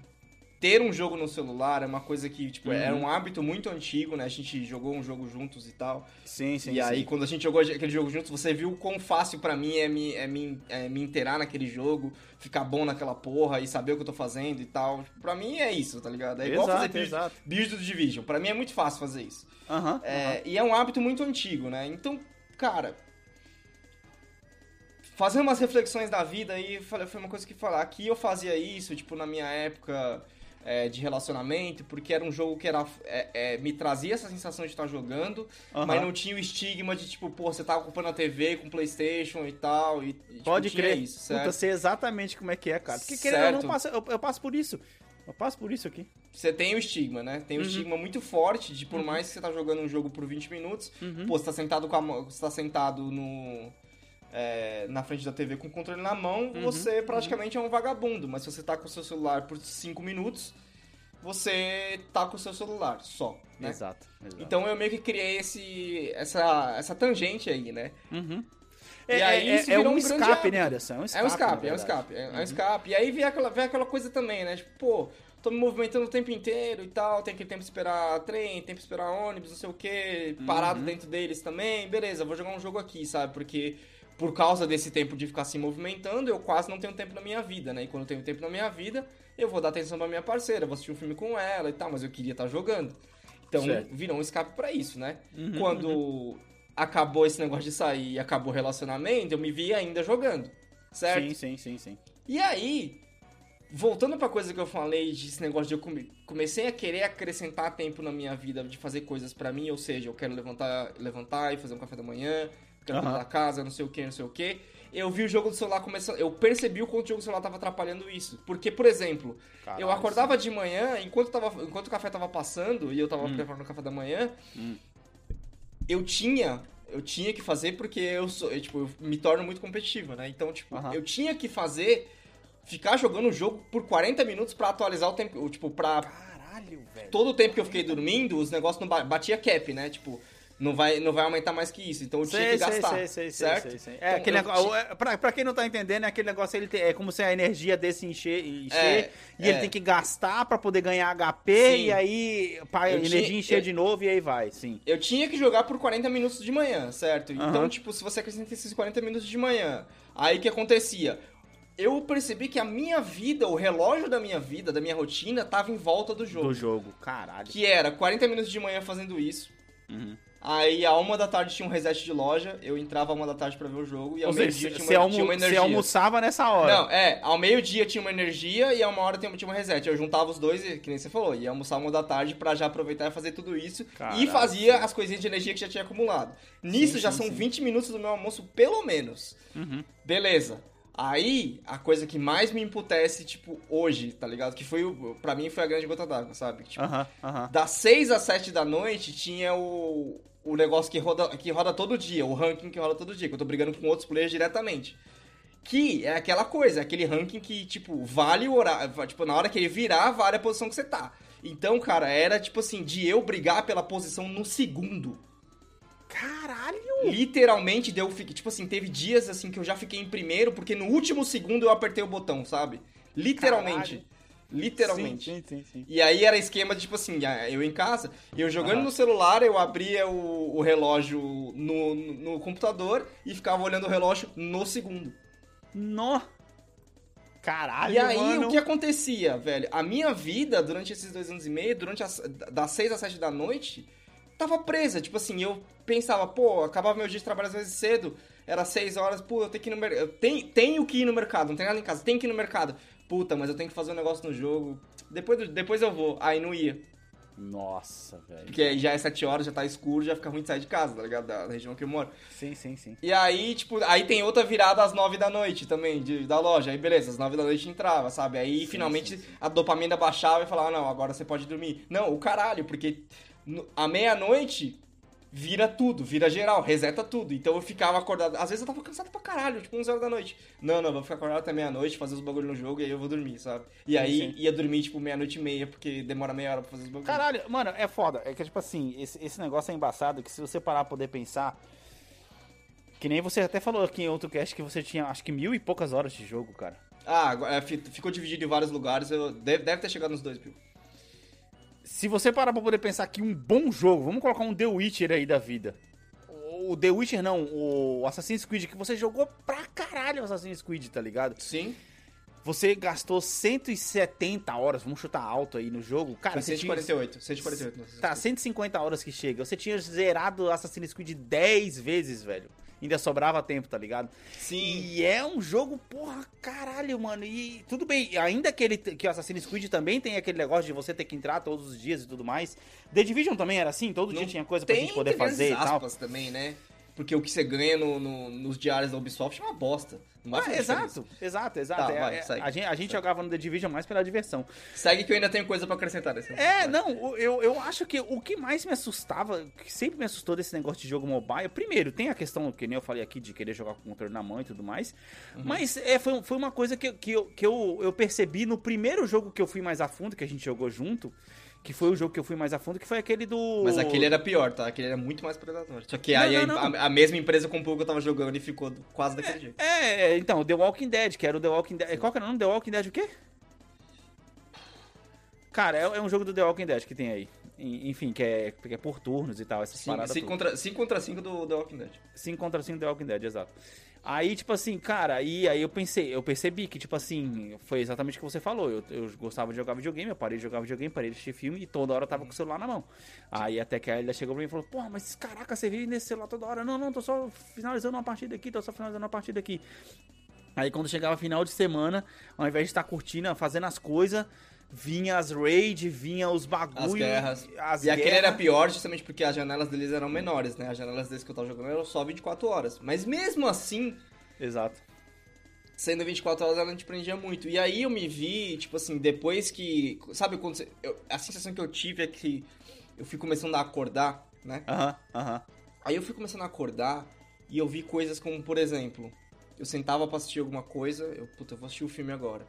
ter um jogo no celular é uma coisa que, tipo, era Uhum. um hábito muito antigo, né? A gente jogou um jogo juntos e tal. Sim, sim, e aí, quando a gente jogou aquele jogo juntos, você viu o quão fácil pra mim é me, é, me, é me inteirar naquele jogo, ficar bom naquela porra e saber o que eu tô fazendo e tal. Pra mim é isso, tá ligado? É igual Exato, fazer build, build do Division. Pra mim é muito fácil fazer isso. Aham. É, E é um hábito muito antigo, né? Então, cara. Fazendo umas reflexões da vida aí, foi uma coisa que falar. Aqui eu fazia isso, tipo, na minha época é, de relacionamento, porque era um jogo que era, é, é, me trazia essa sensação de estar jogando, mas não tinha o estigma de, tipo, pô, você tá ocupando a TV com Playstation e tal. E, tipo, Pode tinha crer. isso, Puta, certo? sei exatamente como é que é, cara. Porque querendo ou não, passo, eu, eu passo por isso. Eu passo por isso aqui. Você tem o estigma, né? Tem o Uhum. estigma muito forte de por mais que você tá jogando um jogo por 20 minutos, Uhum. pô, você tá sentado com a mão, você tá sentado no é, na frente da TV com o controle na mão, Uhum. você praticamente é um vagabundo, mas se você tá com o seu celular por 5 minutos, você tá com o seu celular só, né? Exato, exato. Então eu meio que criei esse essa essa tangente aí, né? Uhum. E É, aí é, é um um escape, né, Anderson? É um escape. É um escape, é um escape, é um Uhum. escape. E aí vem aquela, vem aquela coisa também, né? Tipo, pô, tô me movimentando o tempo inteiro e tal, tem aquele tempo de esperar trem, tempo de esperar ônibus, não sei o quê, parado Uhum. dentro deles também, beleza, vou jogar um jogo aqui, sabe? Porque por causa desse tempo de ficar se movimentando, eu quase não tenho tempo na minha vida, né? E quando eu tenho tempo na minha vida, eu vou dar atenção pra minha parceira, vou assistir um filme com ela e tal, mas eu queria estar jogando. Então Certo. virou um escape pra isso, né? Uhum, Quando acabou esse negócio de sair e acabou o relacionamento, eu me vi ainda jogando, certo? Sim, sim, sim, sim. E aí, voltando pra coisa que eu falei, desse negócio de eu come- comecei a querer acrescentar tempo na minha vida, de fazer coisas pra mim, ou seja, eu quero levantar, levantar e fazer um café da manhã, cuidar da casa, não sei o que, não sei o que. Eu vi o jogo do celular começando, eu percebi o quanto o jogo do celular tava atrapalhando isso. Porque, por exemplo, Caralho, eu acordava de manhã, enquanto, tava, enquanto o café tava passando e eu tava preparando o café da manhã, Hum. eu tinha. Eu tinha que fazer porque eu sou. Eu, tipo, eu me torno muito competitivo, né? Então, tipo, Aham. eu tinha que fazer. Ficar jogando o jogo por 40 minutos pra atualizar o tempo. Tipo, pra. Caralho, velho. Todo o tempo que eu fiquei dormindo, os negócios não ba- batia cap, né? Tipo, Não vai, não vai aumentar mais que isso. Então eu tinha que gastar. sei, sei, certo? sei, sei. É, Então, aquele eu negócio, é, pra, pra quem não tá entendendo, é aquele negócio, ele tem- é como se a energia desse encher, encher É, e é. ele tem que gastar pra poder ganhar HP, Sim. e aí pra Eu energia tinha- encher eu- de novo, e aí vai, sim. Eu tinha que jogar por 40 minutos de manhã, certo? Então, Aham. tipo, se você acrescenta esses 40 minutos de manhã, aí o que acontecia? Eu percebi que a minha vida, o relógio da minha vida, da minha rotina, tava em volta do jogo. Do jogo, caralho. Que era 40 minutos de manhã fazendo isso. Uhum. Aí, a uma da tarde tinha um reset de loja, eu entrava a uma da tarde pra ver o jogo, e ao meio-dia você tinha, você almo- tinha uma você energia. almoçava nessa hora. Não, é, ao meio-dia tinha uma energia e a uma hora tinha tinha um reset. Eu juntava os dois, que nem você falou, ia almoçar uma da tarde pra já aproveitar e fazer tudo isso. Caralho, e fazia as coisinhas de energia que já tinha acumulado. Nisso Sim, já sim, são sim. 20 minutos do meu almoço, pelo menos. Uhum. Beleza. Aí, a coisa que mais me emputece, tipo, hoje, tá ligado? Que foi, o, pra mim, foi a grande gota d'água, sabe? Tipo, Aham, aham. das 6 às 7 da noite tinha o, o negócio que roda, que roda todo dia, o ranking que roda todo dia, que eu tô brigando com outros players diretamente. Que é aquela coisa, é aquele ranking que, tipo, vale o horário. Tipo, na hora que ele virar, vale a posição que você tá. Então, cara, era tipo assim, de eu brigar pela posição no segundo. Caralho! Literalmente deu. Tipo assim, teve dias assim que eu já fiquei em primeiro, porque no último segundo eu apertei o botão, sabe? Literalmente. Caralho. Literalmente. Sim, sim, sim. E aí era esquema de, tipo assim, ah, eu em casa, eu jogando Aham. no celular, eu abria o, o relógio no, no, no computador e ficava olhando o relógio no segundo. Nó! Caralho, e aí, mano. o que acontecia, velho? A minha vida, durante esses dois anos e meio, durante as, das seis às sete da noite, tava presa. Tipo assim, eu pensava, pô, acabava meu dia de trabalho às vezes cedo, era seis horas, pô, eu tenho que ir no mercado. Tenho, tenho que ir no mercado, não tem nada em casa, tenho que ir no mercado. Puta, mas eu tenho que fazer um negócio no jogo. Depois, depois eu vou. Aí não ia. Nossa, velho. Porque aí já é 7 horas, já tá escuro, já fica ruim de sair de casa, tá ligado? Da, da região que eu moro. Sim, sim, sim. E aí, tipo, aí tem outra virada às 9 da noite também, de- da loja. Aí beleza, às 9 da noite entrava, sabe? Aí finalmente sim, sim. a dopamina baixava e falava, não, agora você pode dormir. Não, o caralho, porque à meia-noite vira tudo, vira geral, reseta tudo. Então eu ficava acordado. Às vezes eu tava cansado pra caralho, tipo 11 horas da noite. Não, não, vou ficar acordado até meia-noite, fazer os bagulho no jogo e aí eu vou dormir, sabe? E aí sim. ia dormir, tipo, meia-noite e meia, porque demora meia hora pra fazer os bagulhos. Caralho, mano, é foda. É que, tipo assim, esse, esse negócio é embaçado que se você parar pra poder pensar. Que nem você até falou aqui em outro cast que você tinha, acho que mil e poucas horas de jogo, cara. Ah, é, fi- ficou dividido em vários lugares, eu, deve, deve ter chegado nos dois mil. Se você parar pra poder pensar que um bom jogo, vamos colocar um The Witcher aí da vida. O The Witcher não, o Assassin's Creed, que você jogou pra caralho o Assassin's Creed, tá ligado? Sim. Você gastou 170 horas, vamos chutar alto aí no jogo. Cara, Foi você tinha- 148, 148. não sei Tá, se- 150 horas que chega. Você tinha zerado Assassin's Creed 10 vezes, velho. Ainda sobrava tempo, tá ligado? Sim. E é um jogo, porra, caralho, mano. E tudo bem, ainda que, ele, que o Assassin's Creed também tem aquele negócio de você ter que entrar todos os dias e tudo mais. The Division também era assim? Todo dia Não tinha coisa pra gente poder fazer e grandes tal. aspas também, né? Porque o que você ganha no, no- nos diários da Ubisoft é uma bosta. Não Ah, diferença. exato, exato, exato. Tá, É- vai, é- segue, a gente, a gente jogava no The Division mais pela diversão. Segue que eu ainda tenho coisa pra acrescentar nesse É, não, eu, eu acho que o que mais me assustava, que sempre me assustou desse negócio de jogo mobile, primeiro, tem a questão, que nem eu falei aqui, de querer jogar com o controle na mão e tudo mais, Uhum. mas é, foi, foi uma coisa que, que, eu, que eu, eu percebi no primeiro jogo que eu fui mais a fundo, que a gente jogou junto, que foi o jogo que eu fui mais a fundo, que foi aquele do... Mas aquele era pior, tá? Aquele era muito mais predador. Só que Não, aí não, a- não. A, a mesma empresa comprou o que eu tava jogando e ficou quase daquele jeito. É, então, The Walking Dead, que era o The Walking Dead... Qual que era o nome? The Walking Dead o quê? Cara, é, é um jogo do The Walking Dead que tem aí. En- Enfim, que é, que é por turnos e tal, essas 5 paradas tudo. contra 5 contra 5 do The Walking Dead. 5 contra 5 The Walking Dead, exato. Aí, tipo assim, cara, aí, aí eu pensei, eu percebi que, tipo assim, foi exatamente o que você falou. Eu, eu gostava de jogar videogame, eu parei de jogar videogame, parei de assistir filme e toda hora eu tava com o celular na mão. Aí até que a Elida chegou pra mim e falou, porra, mas caraca, você vive nesse celular toda hora. Não, não, tô só finalizando uma partida aqui, tô só finalizando uma partida aqui. Aí quando chegava final de semana, ao invés de estar curtindo, fazendo as coisas, vinha as raid, vinha os bagulho. As guerras. as e aquele guerras. era pior justamente porque as janelas deles eram menores, né? As janelas deles que eu tava jogando eram só 24 horas. Mas mesmo assim, Exato. sendo 24 horas, ela te prendia muito. E aí eu me vi, tipo assim, depois que. Sabe quando você. eu- a sensação que eu tive é que eu fui começando a acordar, né? Aham, aham. Aí eu fui começando a acordar e eu vi coisas como, por exemplo, eu sentava pra assistir alguma coisa, eu, puta, eu vou assistir o filme agora.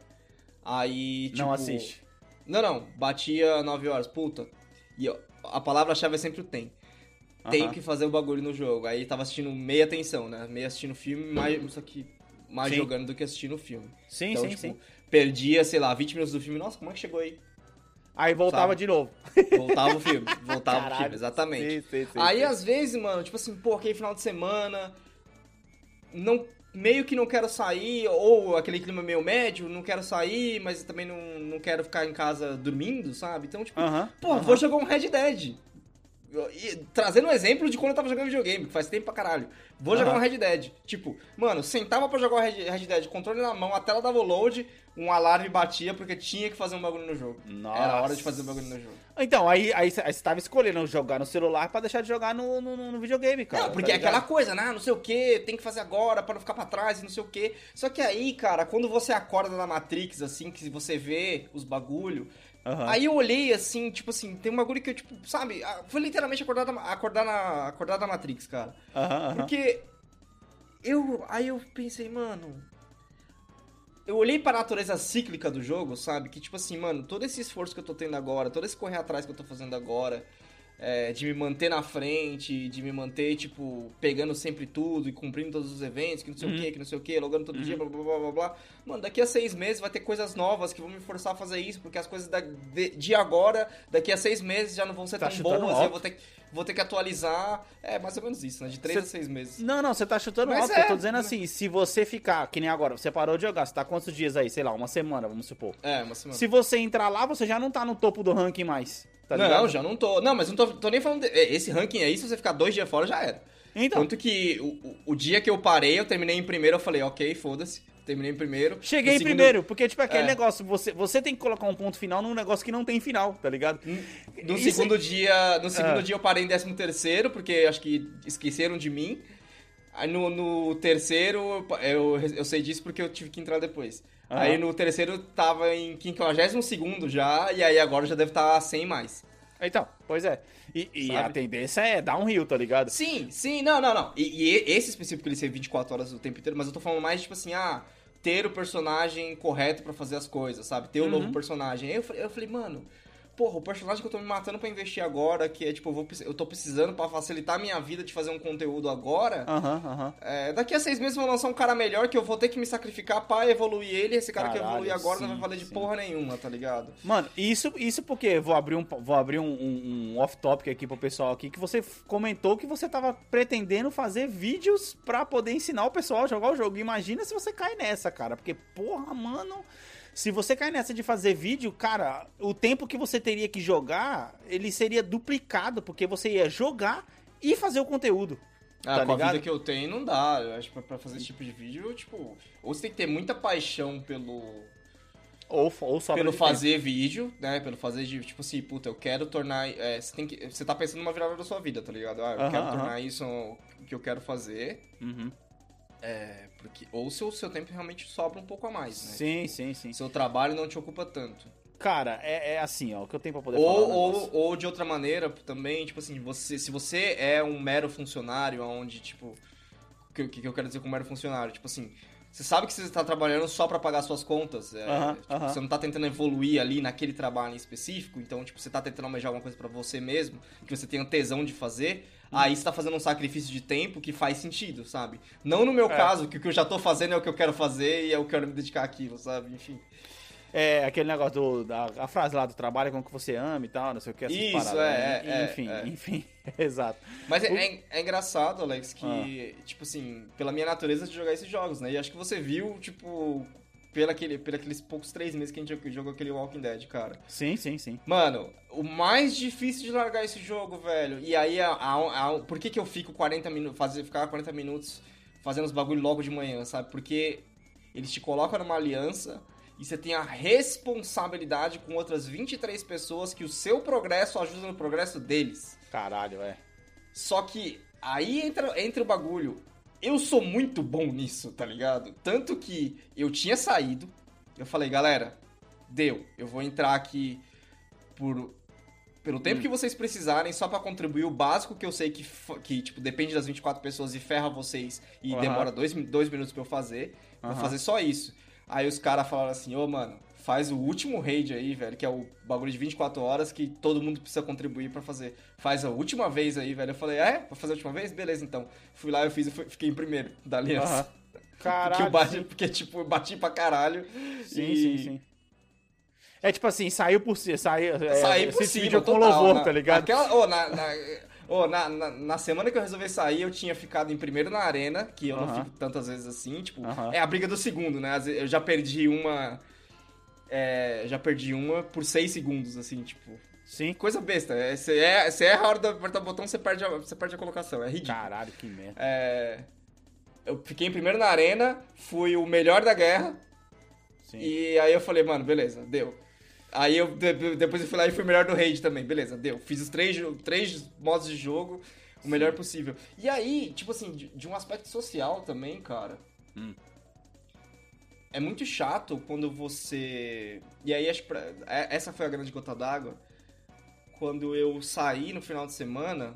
Aí, tipo... Não assiste. Não, não, batia 9 horas, puta. E eu- a palavra-chave é sempre o tem. tenho Aham. que fazer o bagulho no jogo. Aí tava assistindo meia atenção, né? Meia assistindo filme, mais, só que mais Sim. jogando do que assistindo o filme. Sim, então, sim, tipo, sim. perdia, sei lá, 20 minutos do filme. Nossa, como é que chegou aí? Aí voltava Sabe? de novo. Voltava o <laughs> filme. Voltava o Caralho. filme, exatamente. Sim, sim, sim, Aí às vezes, mano, tipo assim, pô, aquele final de semana. Não, meio que não quero sair, ou aquele clima meio médio, não quero sair, mas também não, não quero ficar em casa dormindo, sabe? Então, tipo, Aham, pô, aham. vou jogar um Red Dead. E, trazendo um exemplo de quando eu tava jogando videogame, que faz tempo pra caralho. Vou jogar Aham. um Red Dead. Tipo, mano, sentava pra jogar o Red, Red Dead, controle na mão, a tela dava o load, um alarme batia porque tinha que fazer um bagulho no jogo. Era hora de fazer um bagulho no jogo. Então, aí, aí, aí você tava escolhendo jogar no celular pra deixar de jogar no, no, no videogame, cara. Não, porque tá é aquela coisa, né? Não sei o que, tem que fazer agora pra não ficar pra trás e não sei o que. Só que aí, cara, quando você acorda na Matrix, assim, que você vê os bagulho. Aham. Aí eu olhei assim, tipo assim, tem um bagulho que eu, tipo, sabe? ah, Foi literalmente acordar, da- acordar, na, acordar na Matrix, cara. Aham, aham. Porque eu. Aí eu pensei, mano. Eu olhei pra natureza cíclica do jogo, sabe? Que tipo assim, mano, todo esse esforço que eu tô tendo agora, todo esse correr atrás que eu tô fazendo agora, é, de me manter na frente, de me manter, tipo, pegando sempre tudo e cumprindo todos os eventos, que não sei o que, que não sei o que, logando todo dia, blá blá blá blá blá. Mano, daqui a seis meses vai ter coisas novas que vão me forçar a fazer isso, porque as coisas da- de, de agora, daqui a seis meses já não vão ser Tá tão boas, e eu vou ter, vou ter que atualizar. É mais ou menos isso, né? De três Cê- a seis meses. Não, não, você tá chutando Mas alto. é, eu tô dizendo né? assim, se você ficar, que nem agora, você parou de jogar, você tá quantos dias aí? Sei lá, uma semana, vamos supor. É, uma semana. Se você entrar lá, você já não tá no topo do ranking mais. Tá não, ligado? já não tô. Não, mas não tô, tô nem falando. de- é, esse ranking aí, se você ficar dois dias fora, já era. Então, Tanto que o, o- dia que eu parei, eu terminei em primeiro, eu falei, ok, foda-se. Terminei em primeiro. cheguei em segundo- primeiro, porque, tipo, aquele É. negócio, você, você tem que colocar um ponto final num negócio que não tem final, tá ligado? No Isso- segundo dia. No segundo Ah. dia eu parei em décimo terceiro, porque acho que esqueceram de mim. Aí no, no terceiro, eu, eu sei disso porque eu tive que entrar depois. Aham. Aí no terceiro tava em 52 segundo já, e aí agora já deve estar 100 mais. Então, pois é. E, e a tendência é dar um rio, tá ligado? Sim, sim, não, não, não. E, e esse específico ele ser 24 horas o tempo inteiro, mas eu tô falando mais tipo assim, ah, ter o personagem correto pra fazer as coisas, sabe? Ter o Uhum. novo personagem. Aí eu eu falei, mano, porra, o personagem que eu tô me matando pra investir agora, que é tipo, eu, vou, eu tô precisando pra facilitar a minha vida de fazer um conteúdo agora. Aham, aham. é, daqui a seis meses vão lançar um cara melhor que eu vou ter que me sacrificar pra evoluir ele. Esse cara que Caralho, evolui agora não sim, vai valer de sim. porra nenhuma, tá ligado? Mano, isso, isso porque vou abrir um, vou abrir um, um- um off-topic aqui pro pessoal aqui, que você comentou que você tava pretendendo fazer vídeos pra poder ensinar o pessoal a jogar o jogo. Imagina se você cai nessa, cara. Porque, porra, mano, se você cai nessa de fazer vídeo, cara, o tempo que você teria que jogar, ele seria duplicado, porque você ia jogar e fazer o conteúdo. Ah, Tá com a ligado? vida que eu tenho, não dá. Eu acho que pra- fazer esse tipo de vídeo, tipo, ou você tem que ter muita paixão pelo, Ou, ou só pelo fazer vídeo, né? Pelo fazer de, tipo assim, puta, eu quero tornar. é, você, tem que, você tá pensando numa virada da sua vida, tá ligado? Ah, eu Aham, quero aham. tornar isso o que eu quero fazer. Uhum. É, porque, ou se o seu tempo realmente sobra um pouco a mais, né? Sim, sim, sim. Seu trabalho não te ocupa tanto. Cara, é, é assim, ó, o que eu tenho pra poder falar. Ou, um ou, negócio. ou de outra maneira também, tipo assim, você, se você é um mero funcionário, onde, tipo. O que, que eu quero dizer com mero funcionário? Tipo assim, você sabe que você está trabalhando só pra pagar suas contas. é, tipo. Você não tá tentando evoluir ali naquele trabalho em específico, então, tipo, você tá tentando almejar alguma coisa pra você mesmo, que você tenha tesão de fazer. Aí você tá fazendo um sacrifício de tempo que faz sentido, sabe? Não no meu É. caso, que o que eu já tô fazendo é o que eu quero fazer e é eu quero me dedicar àquilo, sabe? Enfim. É, aquele negócio do, da a frase lá do trabalho com o que você ama e tal, não sei o que, essas Isso, paradas, é, né? é, Enfim, é. enfim, <laughs> exato. Mas é, O- é- é engraçado, Alex, que, Ah. tipo assim, pela minha natureza de jogar esses jogos, né? E acho que você viu, tipo, pela aquele, aqueles poucos três meses que a gente jogou aquele Walking Dead, cara. Sim, sim, sim. Mano, o mais difícil de largar esse jogo, velho. E aí, a, a- a- por que, que eu fico 40 minutos, fazer, ficar 40 minutos fazendo os bagulho logo de manhã, sabe? Porque eles te colocam numa aliança e você tem a responsabilidade com outras 23 pessoas que o seu progresso ajuda no progresso deles. Caralho, é. Só que aí entra, entra o bagulho. Eu sou muito bom nisso, tá ligado? Tanto que eu tinha saído, eu falei, galera, deu. Eu vou entrar aqui por pelo tempo que vocês precisarem, só pra contribuir o básico que eu sei que, que tipo, depende das 24 pessoas e ferra vocês e Aham. demora dois, dois minutos pra eu fazer. Vou Aham. fazer só isso. Aí os caras falaram assim, ô mano, faz o último raid aí, velho, que é o bagulho de 24 horas que todo mundo precisa contribuir pra fazer. Faz a última vez aí, velho. Eu falei, ah, é? Vou fazer a última vez? Beleza, então. Fui lá, eu fiz e fiquei em primeiro da aliança. Aham. Caralho. <laughs> porque, eu bati, porque, tipo, eu bati pra caralho. Sim, e... sim, sim. É tipo assim, saiu por si, saiu, é, Saí por cima, vídeo com louvor, na- tá ligado? Aquela, ô, na, na, ô, na, na, na semana que eu resolvi sair, eu tinha ficado em primeiro na arena, que eu não Aham. fico tantas vezes assim, tipo, Aham. é a briga do segundo, né? Eu já perdi uma... é, já perdi uma por seis segundos, assim, tipo... Sim. Coisa besta. é, Você é, você erra a hora de apertar o botão, você perde a, você perde a colocação. É ridículo. Caralho, que merda. É, eu fiquei em primeiro na arena, fui o melhor da guerra, Sim. e aí eu falei, mano, beleza, deu. Aí eu de- depois eu fui lá e fui o melhor do raid também, beleza, deu. Fiz os três, três modos de jogo o melhor possível. E aí, tipo assim, de, de um aspecto social também, cara. Hum. É muito chato quando você. E aí, acho pra- é- essa foi a grande gota d'água. Quando eu saí no final de semana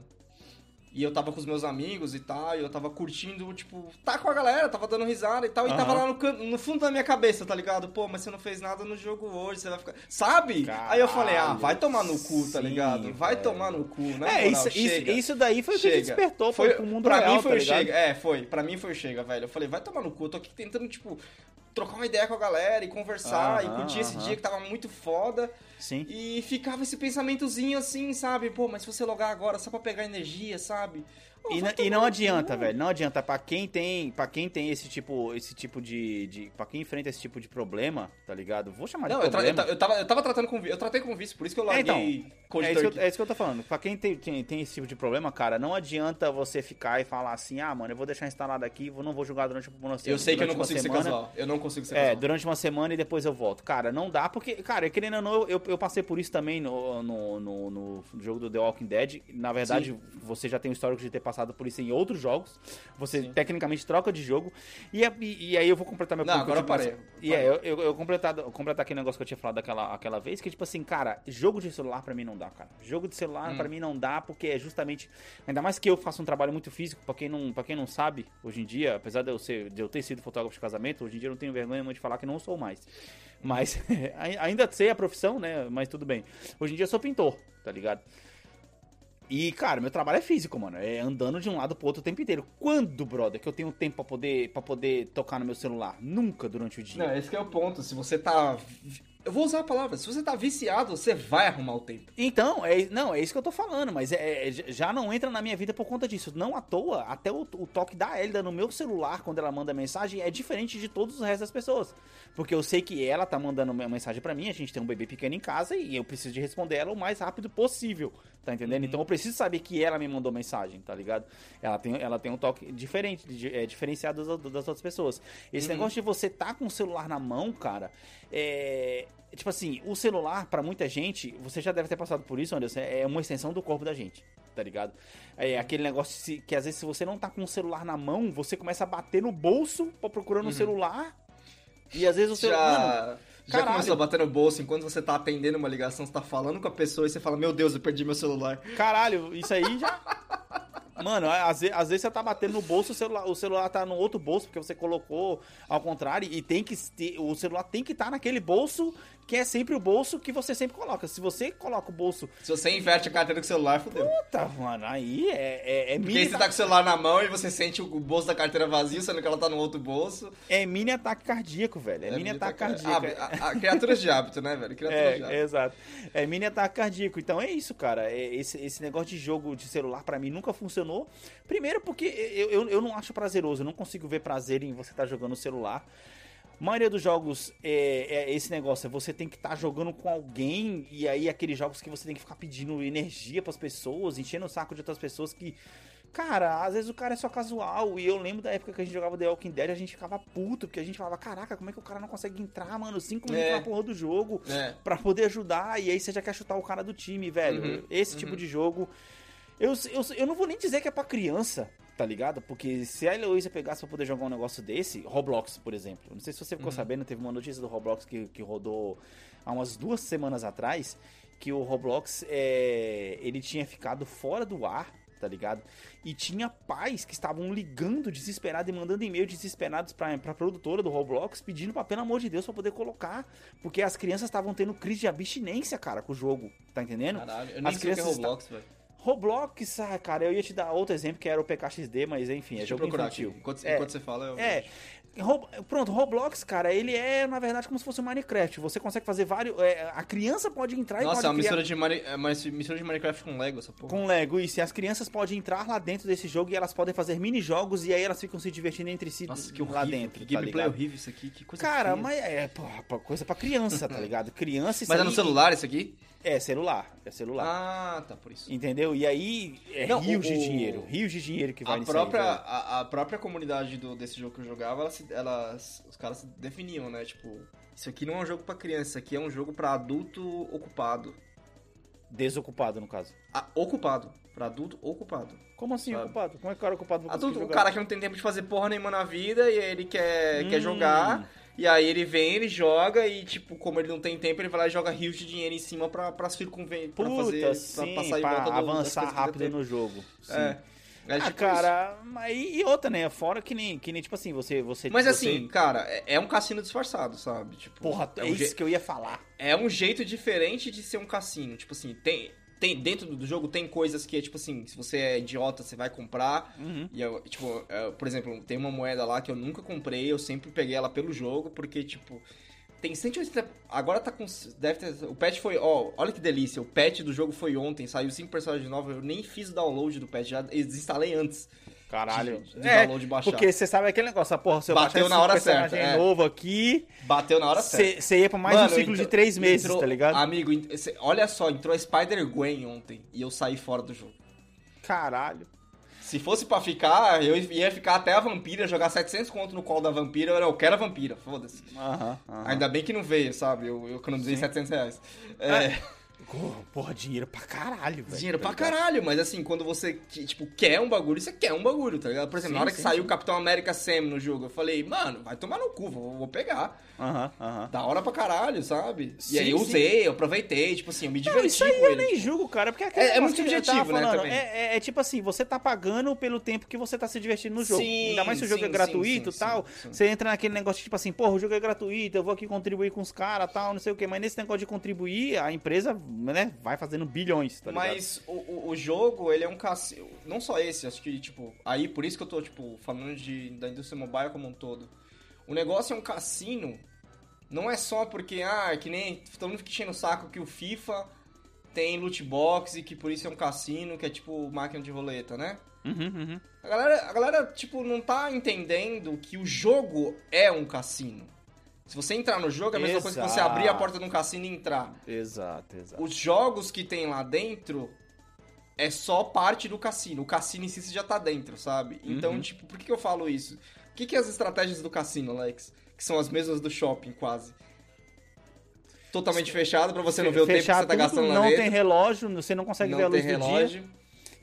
e eu tava com os meus amigos e tal, e eu tava curtindo, tipo, tá com a galera, tava dando risada e tal, e tava lá no, no fundo da minha cabeça, tá ligado? Pô, mas você não fez nada no jogo hoje, você vai ficar. Sabe? Caralho, Aí eu falei, ah, vai tomar no cu, tá sim, ligado? Vai velho. tomar no cu, né? é, isso, isso, isso daí foi o que despertou foi, pro mundo pra real, mim foi tá o ligado? chega. É, foi. Pra mim foi o chega, velho. Eu falei, vai tomar no cu. Eu tô aqui tentando, tipo, trocar uma ideia com a galera e conversar e Aham, curtir esse aham. dia que tava muito foda. Sim. E ficava esse pensamentozinho assim, sabe? Pô, mas se você logar agora só pra pegar energia, sabe? E, vai n- e não adianta, velho. Não adianta. Pra quem tem, para quem tem esse tipo, esse tipo de, de, para quem enfrenta esse tipo de problema, tá ligado? Vou chamar Não, de eu, eu, problema. ta- eu tava, eu tava tratando com eu tratei com vício, por isso que eu larguei então, É isso, que eu, é isso que eu tô falando. Pra quem tem, tem, tem esse tipo de problema, cara, não adianta você ficar e falar assim, ah, mano, eu vou deixar instalado aqui, vou, não vou jogar durante uma Eu sei que eu não consigo ser semana. casual. Eu não consigo ser É, casual. durante uma semana e depois eu volto. Cara, não dá, porque, cara, querendo ou não, eu, eu passei por isso também no, no, no, no jogo do The Walking Dead. Na verdade, você já tem o histórico de ter passado por isso em outros jogos. Você Sim. tecnicamente troca de jogo. E, é- e, e aí eu vou completar meu Não, agora eu parei. passado. E é, eu, eu, eu completar, completar aquele negócio que eu tinha falado daquela aquela vez, que tipo assim, cara, jogo de celular pra mim não dá, cara. Jogo de celular Hum. pra mim não dá, porque é justamente. Ainda mais que eu faço um trabalho muito físico, pra quem não, pra quem não sabe, hoje em dia, apesar de eu, ser, de eu ter sido fotógrafo de casamento, hoje em dia eu não tenho vergonha de falar que não sou mais. Mas <laughs> ai- ainda sei a profissão, né? Mas tudo bem. Hoje em dia eu sou pintor, tá ligado? E, cara, meu trabalho é físico, mano. É andando de um lado pro outro o tempo inteiro. Quando, brother, que eu tenho tempo pra poder, pra poder tocar no meu celular? Nunca durante o dia. Não, esse é o ponto. Se você tá. Eu vou usar a palavra. Se você tá viciado, você vai arrumar o tempo. Então, é, não, é isso que eu tô falando, mas é, é- já não entra na minha vida por conta disso. Não à toa, até o, o toque da Elida no meu celular, quando ela manda mensagem, é diferente de todos os restos das pessoas. Porque eu sei que ela tá mandando uma mensagem pra mim, a gente tem um bebê pequeno em casa e eu preciso de responder ela o mais rápido possível, tá entendendo? Então eu preciso saber que ela me mandou mensagem, tá ligado? Ela tem, ela tem um toque diferente, di- é, diferenciado das, das outras pessoas. Esse negócio de você tá com o celular na mão, cara, é. Tipo assim, o celular, pra muita gente, você já deve ter passado por isso, Anderson, é uma extensão do corpo da gente, tá ligado? É aquele negócio que às vezes se você não tá com o celular na mão, você começa a bater no bolso pra procurando o celular. E às vezes o celular. Já, já caralho. começou a bater no bolso enquanto você tá atendendo uma ligação, você tá falando com a pessoa e você fala, meu Deus, eu perdi meu celular. Caralho, isso aí já. Mano, às vezes, às vezes você tá batendo no bolso, o celular, o celular tá no outro bolso, porque você colocou ao contrário, e tem que o celular tem que estar naquele bolso, que é sempre o bolso que você sempre coloca. Se você coloca o bolso. Se você inverte a carteira com o celular, fodeu. Puta, mano, aí é, é, é Porque mini, você tá com o celular na mão e você sente o bolso da carteira vazio, sendo que ela tá no outro bolso. é mini ataque cardíaco, velho. É, mini ataque cardíaco. Ah, criaturas de hábito, né, velho? Criaturas de É, hábito. é, exato. É mini ataque cardíaco. Então é isso, cara. É, esse, esse negócio de jogo de celular pra mim nunca funcionou. Primeiro porque eu, eu, eu não acho prazeroso. Eu não consigo ver prazer em você estar jogando no celular. Maioria dos jogos é, é esse negócio, é você tem que estar jogando com alguém e aí aqueles jogos que você tem que ficar pedindo energia pras pessoas, enchendo o saco de outras pessoas que Cara, às vezes o cara é só casual. E eu lembro da época que a gente jogava The Walking Dead, a gente ficava puto, porque a gente falava, caraca, como é que o cara não consegue entrar, mano? Cinco minutos É. na porra do jogo É. pra poder ajudar. E aí você já quer chutar o cara do time, velho. Uhum, Esse tipo de jogo. Eu, eu, eu não vou nem dizer que é pra criança, tá ligado? Porque se a Heloísa pegasse pra poder jogar um negócio desse, Roblox, por exemplo. Não sei se você ficou sabendo, teve uma notícia do Roblox que, que rodou há umas duas semanas atrás, que o Roblox, é, ele tinha ficado fora do ar tá ligado? E tinha pais que estavam ligando desesperados e mandando e-mail desesperados pra, pra produtora do Roblox pedindo pra, pelo amor de Deus, pra poder colocar. Porque as crianças estavam tendo crise de abstinência, cara, com o jogo, tá entendendo? Caralho, eu nem As sei o que é crianças Roblox, velho. Roblox, ah, cara, eu ia te dar outro exemplo que era o PKXD, mas enfim, é Deixa jogo procurar aqui. infantil. Enquanto, É. enquanto você fala, eu... É. Ro- Pronto, Roblox, cara, ele é, na verdade, como se fosse um Minecraft. Você consegue fazer vários. é, a criança pode entrar e Nossa, é pode uma criar mistura de, Mari... é uma mistura de Minecraft com Lego, essa porra. com Lego. Isso, e as crianças podem entrar lá dentro desse jogo e elas podem fazer mini-jogos e aí elas ficam se divertindo entre si Nossa, que lá horrível. dentro. que tá gameplay ligado? horrível isso aqui, que coisa Cara, feia. mas é pô, coisa pra criança, tá <laughs> ligado? Criança isso Mas é no aí- celular isso aqui? É, celular. É celular. Ah, tá, por isso. Entendeu? E aí é Não, rios o- de dinheiro. Rios de dinheiro que vai A própria, aí, velho. a, a própria comunidade do, desse jogo que eu jogava, ela se- elas, os caras se definiam, né? Tipo, isso aqui não é um jogo pra criança, isso aqui é um jogo pra adulto ocupado. Desocupado, no caso. Ah, ocupado. Pra adulto ocupado. Como assim Sabe? ocupado? Como é que o cara ocupado vai Adulto, o cara que não tem tempo de fazer porra nenhuma na vida e aí ele quer, quer Hum. jogar. E aí ele vem, ele joga e, tipo, como ele não tem tempo, ele vai lá e joga rios de dinheiro em cima pra, pra circunvencer, pra fazer, sim, pra passar pra volta do, avançar que rápido no jogo. Sim. É. É ah, tipo cara, mas e e outra, né? Fora que nem, que nem tipo assim, você. você Mas você- assim, cara, é, é um cassino disfarçado, sabe? Tipo, Porra, é é um, isso je- que eu ia falar. é um jeito diferente de ser um cassino. Tipo assim, tem, tem dentro do jogo tem coisas que é tipo assim, se você é idiota, você vai comprar. Uhum. E eu, tipo, é, por exemplo, tem uma moeda lá que eu nunca comprei, eu sempre peguei ela pelo jogo, porque, tipo, tem 180. Agora tá com. Deve ter. O patch foi. Ó, olha que delícia. O patch do jogo foi ontem, saiu 5 personagens novos. Eu nem fiz o download do patch, já desinstalei antes. Caralho. De- de é, download e baixar. porque você sabe aquele negócio, ah, porra, se eu Bateu na hora certa, é. novo aqui, Bateu na hora certa. você ia pra mais Mano, um ciclo de três meses, entrou- tá ligado? Amigo, olha só, entrou a Spider-Gwen ontem e eu saí fora do jogo. Caralho. Se fosse pra ficar, eu ia ficar até a vampira, jogar 700 conto no call da vampira, eu, eu quero a vampira, foda-se. Aham. Ainda bem que não veio, sabe? Eu, eu economizei 700 reais. É, Porra, Porra, dinheiro pra caralho, velho. dinheiro tá pra ligado? caralho, mas assim, quando você, tipo, quer um bagulho, você quer um bagulho, tá ligado? Por exemplo, Sim, na hora que sim, saiu o sim. Capitão América Sam no jogo, eu falei, mano, vai tomar no cu, vou, vou pegar. Aham, aham. Da hora pra caralho, sabe? Sim, e aí eu sim. usei, eu aproveitei, tipo assim, eu me Não, diverti isso aí eu ele. nem tipo. julgo, cara, porque aquele É- é muito subjetivo, né, também. É, é- é tipo assim, você tá pagando pelo tempo que você tá se divertindo no jogo. Sim, Ainda mais se o jogo sim, é gratuito e sim, tal. sim, sim. Você entra naquele negócio tipo assim, porra, o jogo é gratuito, eu vou aqui contribuir com os caras tal, não sei o quê. Mas nesse negócio de contribuir, a empresa, né, vai fazendo bilhões, tá ligado? Mas o, o, jogo, ele é um cassino. Não só esse, acho que, tipo. Aí por isso que eu tô, tipo, falando de, da indústria mobile como um todo. O negócio é um cassino. Não é só porque, ah, que nem. Todo mundo fica enchendo o saco que o FIFA tem loot box e que por isso é um cassino, que é tipo máquina de roleta, né? Uhum, uhum. A galera, a galera, tipo, não tá entendendo que o jogo é um cassino. Se você entrar no jogo, é a mesma coisa que você Exato. abrir a porta de um cassino e entrar. Exato, exato. Os jogos que tem lá dentro é só parte do cassino. O cassino em si você já tá dentro, sabe? Então, Uhum. tipo, por que eu falo isso? O que, que é as estratégias do cassino, Alex? Que são as mesmas do shopping, quase. Totalmente fechado pra você não ver o tempo que você tá gastando lá não dentro. tem relógio, você não consegue ver a não luz tem do dia. relógio.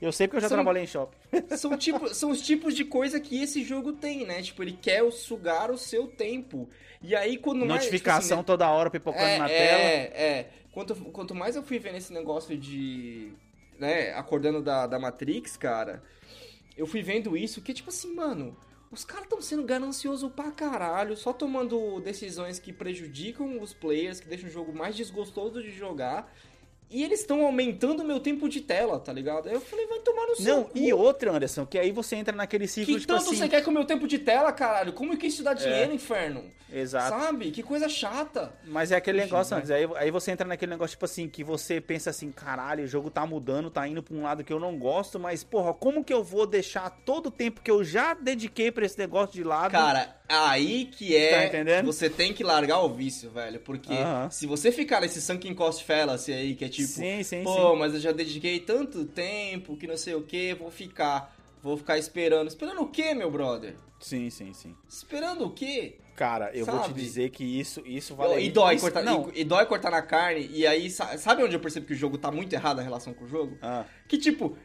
Eu sei porque eu já São- trabalhei em shopping. <laughs> São, tipo, são os tipos de coisa que esse jogo tem, né? Tipo, ele quer sugar o seu tempo. E aí, quando mais... tipo Notificação assim, toda hora pipocando é, na é, tela. É, Quanto, quanto mais eu fui vendo esse negócio de. né, acordando da, da Matrix, cara, eu fui vendo isso que, tipo assim, mano, os caras estão sendo gananciosos pra caralho, só tomando decisões que prejudicam os players, que deixam o jogo mais desgostoso de jogar. E eles estão aumentando o meu tempo de tela, tá ligado? Aí eu falei, vai tomar no seu Não, cu. e outra, Anderson, que aí você entra naquele ciclo, Que tipo tanto assim... você quer com o meu tempo de tela, caralho? Como que isso dá dinheiro, inferno? Exato. Sabe? Que coisa chata. Mas é aquele negócio vai. antes, aí, aí você entra naquele negócio, tipo assim, que você pensa assim, caralho, o jogo tá mudando, tá indo pra um lado que eu não gosto, mas, porra, como que eu vou deixar todo o tempo que eu já dediquei pra esse negócio de lado? Cara, aí que Tá é. entendendo? que você tem que largar o vício, velho. Porque Aham. se você ficar nesse sunken cost fallacy aí, que é tipo, Sim, sim, pô, sim. mas eu já dediquei tanto tempo que não sei o que, vou ficar. Vou ficar esperando. Esperando o quê, meu brother? Sim, sim, sim. Esperando o quê? Cara, eu vou te Sabe? dizer que isso, isso vale... e, dói isso, cortar, Não. e, e dói cortar na carne, e aí, sa- sabe onde eu percebo que o jogo tá muito errado a relação com o jogo? Ah, Que tipo,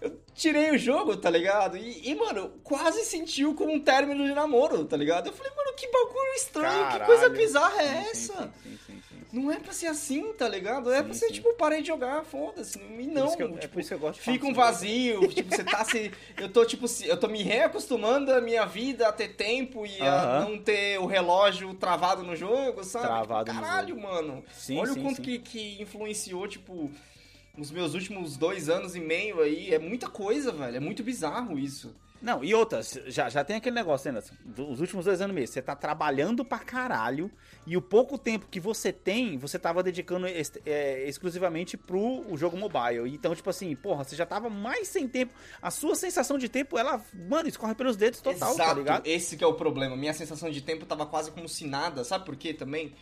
eu tirei o jogo, tá ligado? E, e, mano, quase sentiu como um término de namoro, tá ligado? Eu falei, mano, que bagulho estranho, que caralho. coisa bizarra é Sim, essa? Sim, sim. Não é pra ser assim, tá ligado? É Sim, pra ser, tipo, parei de jogar, foda-se. E não, que eu- é tipo, por isso que eu gosto de fica um vazio, tipo, você tá se... <laughs> Eu tô, tipo, se- eu tô me reacostumando a minha vida a ter tempo e a Aham. não ter o relógio travado no jogo, sabe? Travado no Caralho, mano. Sim, Olha o quanto. Que, que influenciou, tipo, os meus últimos dois anos e meio aí. É muita coisa, velho. É muito bizarro isso. Não, e outras, já, já tem aquele negócio, né? Dos últimos dois anos mesmo, você tá trabalhando pra caralho e o pouco tempo que você tem, você tava dedicando ex- é, exclusivamente pro o jogo mobile. Então, tipo assim, porra, você já tava mais sem tempo. A sua sensação de tempo, ela, mano, escorre pelos dedos total, tá Exato, ligado? esse que é o problema. Minha sensação de tempo tava quase como se nada. Sabe por quê também?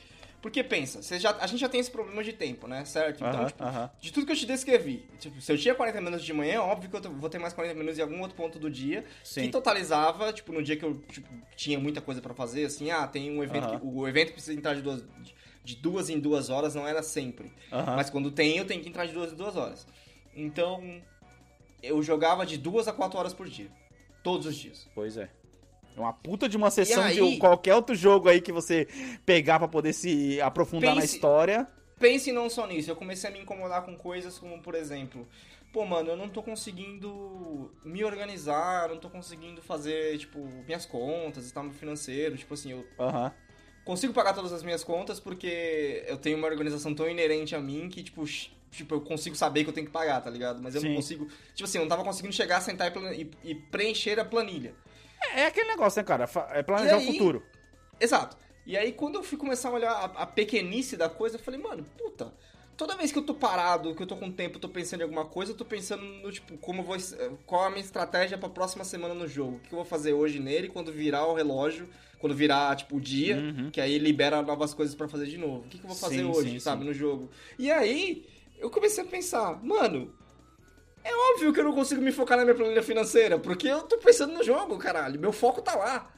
Porque pensa, você já, a gente já tem esse problema de tempo, né? Certo? Então, Aham, tipo, aham. de tudo que eu te descrevi, tipo, se eu tinha 40 minutos de manhã, óbvio que eu vou ter mais 40 minutos em algum outro ponto do dia, Sim. que totalizava, tipo, no dia que eu tipo, tinha muita coisa pra fazer, assim, ah, tem um evento, Aham. que, o evento precisa entrar de duas, de- duas em duas horas, não era sempre. Mas quando tem, eu tenho que entrar de duas em duas horas. Então, eu jogava de duas a quatro horas por dia. Todos os dias. Pois é. É uma puta de uma sessão de aí- qualquer outro jogo aí que você pegar pra poder se aprofundar na Pense- história. Pense não só nisso, eu comecei a me incomodar com coisas como, por exemplo, pô, mano, eu não tô conseguindo me organizar, não tô conseguindo fazer, tipo, minhas contas, estar no financeiro, tipo assim, eu consigo pagar todas as minhas contas porque eu tenho uma organização tão inerente a mim que, tipo, tipo, eu consigo saber que eu tenho que pagar, tá ligado? Mas eu Sim. não consigo, tipo assim, eu não tava conseguindo chegar, sentar e, e- e preencher a planilha. É, é aquele negócio, né, cara? É planejar E o aí- futuro. Exato. E aí, quando eu fui começar a olhar a, a pequenice da coisa, eu falei, mano, puta, toda vez que eu tô parado, que eu tô com tempo, eu tô pensando em alguma coisa, eu tô pensando no, tipo, como eu vou. Qual a minha estratégia pra próxima semana no jogo? O que eu vou fazer hoje nele quando virar o relógio, quando virar, tipo, o dia, Uhum. que aí libera novas coisas pra fazer de novo. O que, que eu vou fazer Sim, hoje, sim, sabe, sim. no jogo? E aí, eu comecei a pensar, mano. É óbvio que eu não consigo me focar na minha planilha financeira, porque eu tô pensando no jogo, caralho. Meu foco tá lá.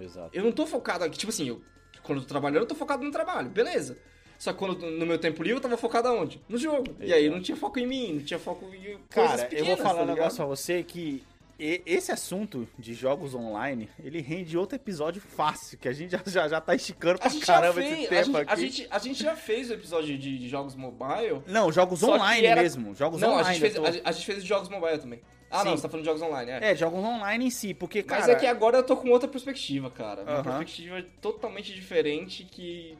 Exato. Eu não tô focado aqui, tipo assim, eu, quando eu tô trabalhando, eu tô focado no trabalho, beleza. Só que quando no meu tempo livre eu tava focado aonde? No jogo. E aí não tinha foco em mim, não tinha foco em Cara, pequenas, eu vou falar tá um negócio pra você que e- esse assunto de jogos online, ele rende outro episódio fácil, que a gente já, já, já tá esticando pra caramba já esse fez, a tempo gente, aqui. a, gente, a gente já fez o episódio de, de jogos mobile. Não, jogos online era- mesmo. Jogos não, online. a gente, fez, tô- a, gente- a gente fez de jogos mobile também. Ah, não, Sim. você tá falando de jogos online, é. É, jogos online em si, porque, cara... Mas é que agora eu tô com outra perspectiva, cara. Uma perspectiva totalmente diferente que.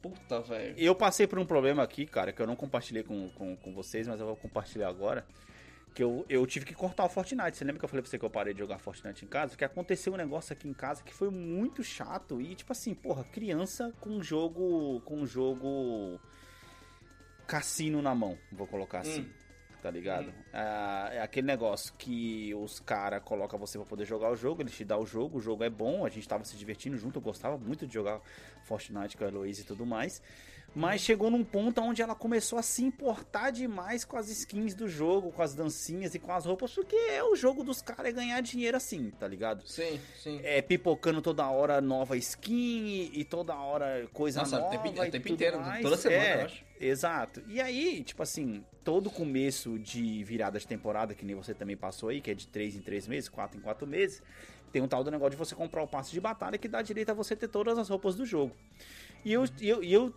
Puta, velho. Eu passei por um problema aqui, cara, que eu não compartilhei com, com, com vocês, mas eu vou compartilhar agora. Que eu, eu tive que cortar o Fortnite. Você lembra que eu falei pra você que eu parei de jogar Fortnite em casa? Porque aconteceu um negócio aqui em casa que foi muito chato. E, tipo assim, porra, criança com um jogo. Com um jogo. Cassino na mão, vou colocar assim. Hum. Tá ligado? Ah, é aquele negócio que os caras colocam você pra poder jogar o jogo, eles te dão o jogo, o jogo é bom, a gente tava se divertindo junto, eu gostava muito de jogar Fortnite com a Heloísa e tudo mais. Mas chegou num ponto onde ela começou a se importar demais com as skins do jogo, com as dancinhas e com as roupas, porque é o jogo dos caras é ganhar dinheiro assim, tá ligado? Sim, sim. É pipocando toda hora nova skin e, toda hora coisa Nossa, o nova. tempo- o e tempo tudo inteiro, mais. toda semana, É, eu acho. Exato. E aí, tipo assim, todo começo de virada de temporada, que nem você também passou aí, que é de 3 em 3 meses, 4 em 4 meses, tem um tal do negócio de você comprar o passe de batalha que dá direito a você ter todas as roupas do jogo. E eu, eu, eu,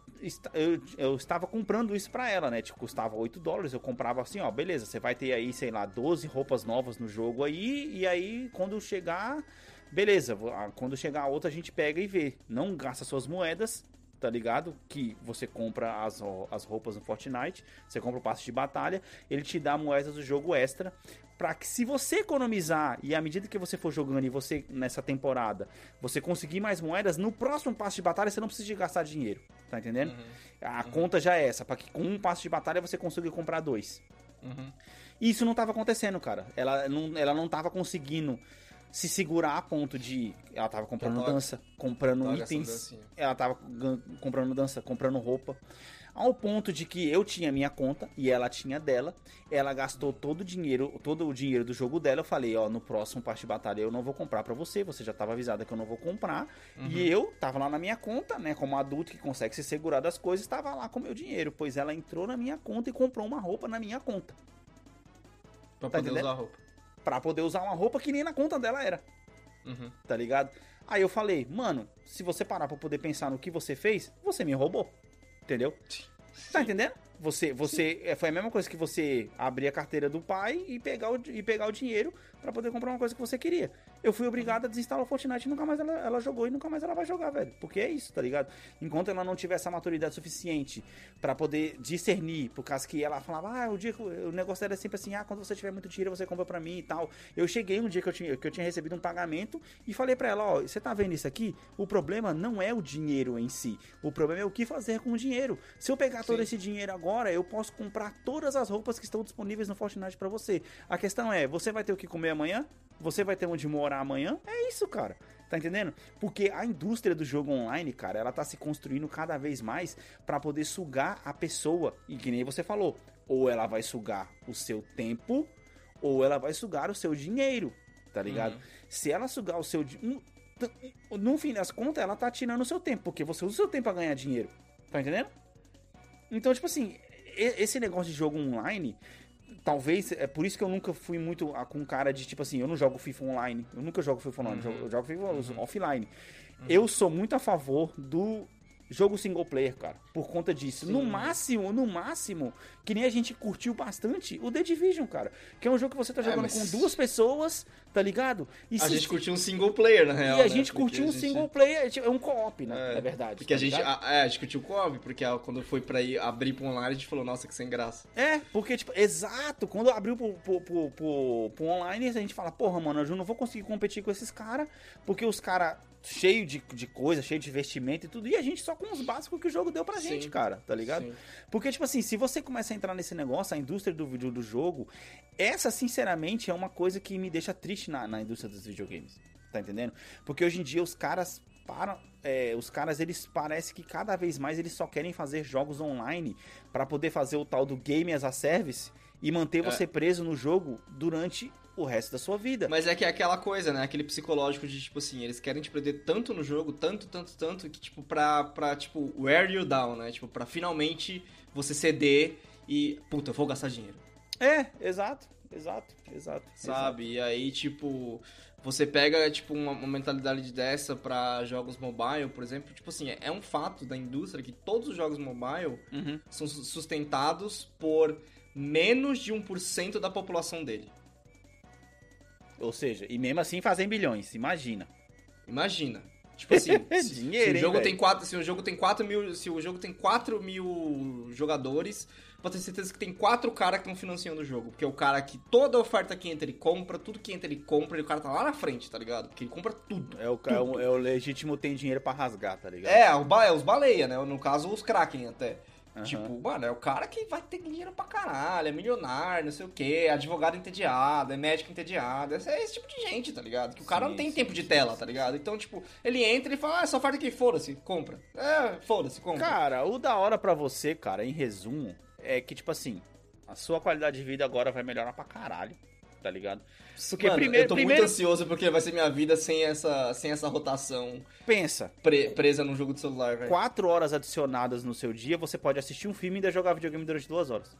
eu, eu estava comprando isso pra ela, né? Tipo, custava 8 dólares. Eu comprava assim, ó, beleza, você vai ter aí, sei lá, 12 roupas novas no jogo aí. E aí, quando chegar, beleza, quando chegar a outra a gente pega e vê. Não gasta suas moedas, tá ligado? Que você compra as, as roupas no Fortnite, você compra o passe de batalha, ele te dá moedas do jogo extra. Pra que se você economizar e à medida que você for jogando e você nessa temporada, você conseguir mais moedas, no próximo passe de batalha você não precisa gastar dinheiro, tá entendendo? A conta já é essa, pra que com um passe de batalha você consiga comprar dois. Uhum. E isso não tava acontecendo, cara. Ela não, ela não tava conseguindo se segurar a ponto de. Ela tava comprando tava- dança, comprando itens. Ela tava comprando dança, comprando roupa. Ao ponto de que eu tinha minha conta e ela tinha dela. Ela gastou todo o dinheiro, todo o dinheiro do jogo dela. Eu falei, ó, no próximo parte de batalha eu não vou comprar pra você. Você já tava avisada que eu não vou comprar. Uhum. E eu tava lá na minha conta, né? Como adulto que consegue se segurar das coisas, tava lá com o meu dinheiro. Pois ela entrou na minha conta e comprou uma roupa na minha conta. Pra Tá poder entendendo? usar a roupa. Pra poder usar uma roupa que nem na conta dela era. Uhum. tá ligado? Aí eu falei, mano, se você parar pra poder pensar no que você fez, você me roubou. Entendeu? Tá entendendo? Você, você é, foi a mesma coisa que você abrir a carteira do pai e pegar o, e pegar o dinheiro pra poder comprar uma coisa que você queria. Eu fui obrigado a desinstalar o Fortnite e nunca mais ela, ela jogou e nunca mais ela vai jogar, velho. Porque é isso, tá ligado? Enquanto ela não tiver essa maturidade suficiente pra poder discernir, por causa que ela falava, ah, o dia que o negócio era sempre assim, ah, quando você tiver muito dinheiro você compra pra mim e tal. Eu cheguei um dia que eu tinha, que eu tinha recebido um pagamento e falei pra ela, ó, você tá vendo isso aqui? O problema não é o dinheiro em si. O problema é o que fazer com o dinheiro. Se eu pegar todo Sim. esse dinheiro agora, eu posso comprar todas as roupas que estão disponíveis no Fortnite pra você. A questão é, você vai ter o que comer amanhã? Você vai ter onde morar amanhã? É isso, cara. Tá entendendo? Porque a indústria do jogo online, cara, ela tá se construindo cada vez mais pra poder sugar a pessoa. E que nem você falou, ou ela vai sugar o seu tempo, ou ela vai sugar o seu dinheiro, tá ligado? Uhum. Se ela sugar o seu di- t- no fim das contas, ela tá tirando o seu tempo, porque você usa o seu tempo pra ganhar dinheiro. Tá entendendo? Então, tipo assim, esse negócio de jogo online, talvez, é por isso que eu nunca fui muito com cara de, tipo assim, eu não jogo FIFA online. Eu nunca jogo FIFA online, eu jogo- eu jogo FIFA offline. Eu sou muito a favor do jogo single player, cara, por conta disso. No Sim. máximo, no máximo, que nem a gente curtiu bastante, o The Division, cara. Que é um jogo que você tá É, jogando mas- com duas pessoas, tá ligado? E A se- gente curtiu um single player, na real. e a né? gente Porque curtiu a um gente- single player, tipo, é um co-op, né? É, É, verdade. Porque a tá gente, ligado? a, é, a gente curtiu o co-op, porque a- quando foi pra ir abrir pro online, a gente falou, nossa, que sem graça. É, porque, tipo, exato, quando abriu pro, pro, pro, pro- pro online, a gente fala, porra, mano, eu não vou conseguir competir com esses caras, porque os caras cheio de, de coisa, cheio de investimento e tudo, e a gente só com os básicos que o jogo deu pra Sim. gente, cara, tá ligado? Sim. Porque, tipo assim, se você começa a entrar nesse negócio, a indústria do vídeo do jogo, essa, sinceramente, é uma coisa que me deixa triste na, na indústria dos videogames. Tá entendendo? Porque hoje em dia os caras param. é, os caras, eles parece que cada vez mais eles só querem fazer jogos online pra poder fazer o tal do game as a service e manter você preso no jogo durante o resto da sua vida. Mas é que é aquela coisa, né? Aquele psicológico de, tipo assim, eles querem te prender tanto no jogo, tanto, tanto, tanto, que, tipo, pra, pra tipo, wear you down, né? Tipo, pra finalmente você ceder e, puta, eu vou gastar dinheiro, É, exato, exato, exato. sabe? E aí, tipo, você pega, tipo, uma, uma mentalidade dessa pra jogos mobile, por exemplo, tipo assim, é, um fato da indústria que todos os jogos mobile exato. Uhum. são su- sustentados por menos de 1% da população dele. Ou seja, e mesmo assim fazem bilhões, imagina. Imagina. Tipo assim, <laughs> se, Dinheiro, se o hein, jogo velho? tem quatro, se o jogo tem 4 mil, se o jogo tem 4 mil jogadores, pode ter certeza que tem quatro caras que estão financiando o jogo. Porque é o cara que toda oferta que entra ele compra, tudo que entra ele compra, e o cara tá lá na frente, tá ligado? Porque ele compra tudo. É o, é o, é o legítimo tem dinheiro pra rasgar, tá ligado? É, o ba- é os baleia, né? No caso, os Kraken até. Aham. Tipo, mano, é o cara que vai ter dinheiro pra caralho, é milionário, não sei o quê, advogado entediado, é médico entediado, é esse tipo de gente, tá ligado? Que o cara Sim, não tem sim, tempo de sim, tela, tá ligado? Então, tipo, ele entra e fala, ah, essa oferta aqui, foda-se, compra. É, foda-se, compra. Cara, o da hora pra você, cara, em resumo, é que, tipo assim, a sua qualidade de vida agora vai melhorar pra caralho, tá ligado? Porque Mano, primeiro, eu tô primeiro muito ansioso porque vai ser minha vida sem essa, sem essa rotação pensa, pre- presa num jogo de celular, velho. quatro horas adicionadas no seu dia, você pode assistir um filme e ainda jogar videogame durante duas horas.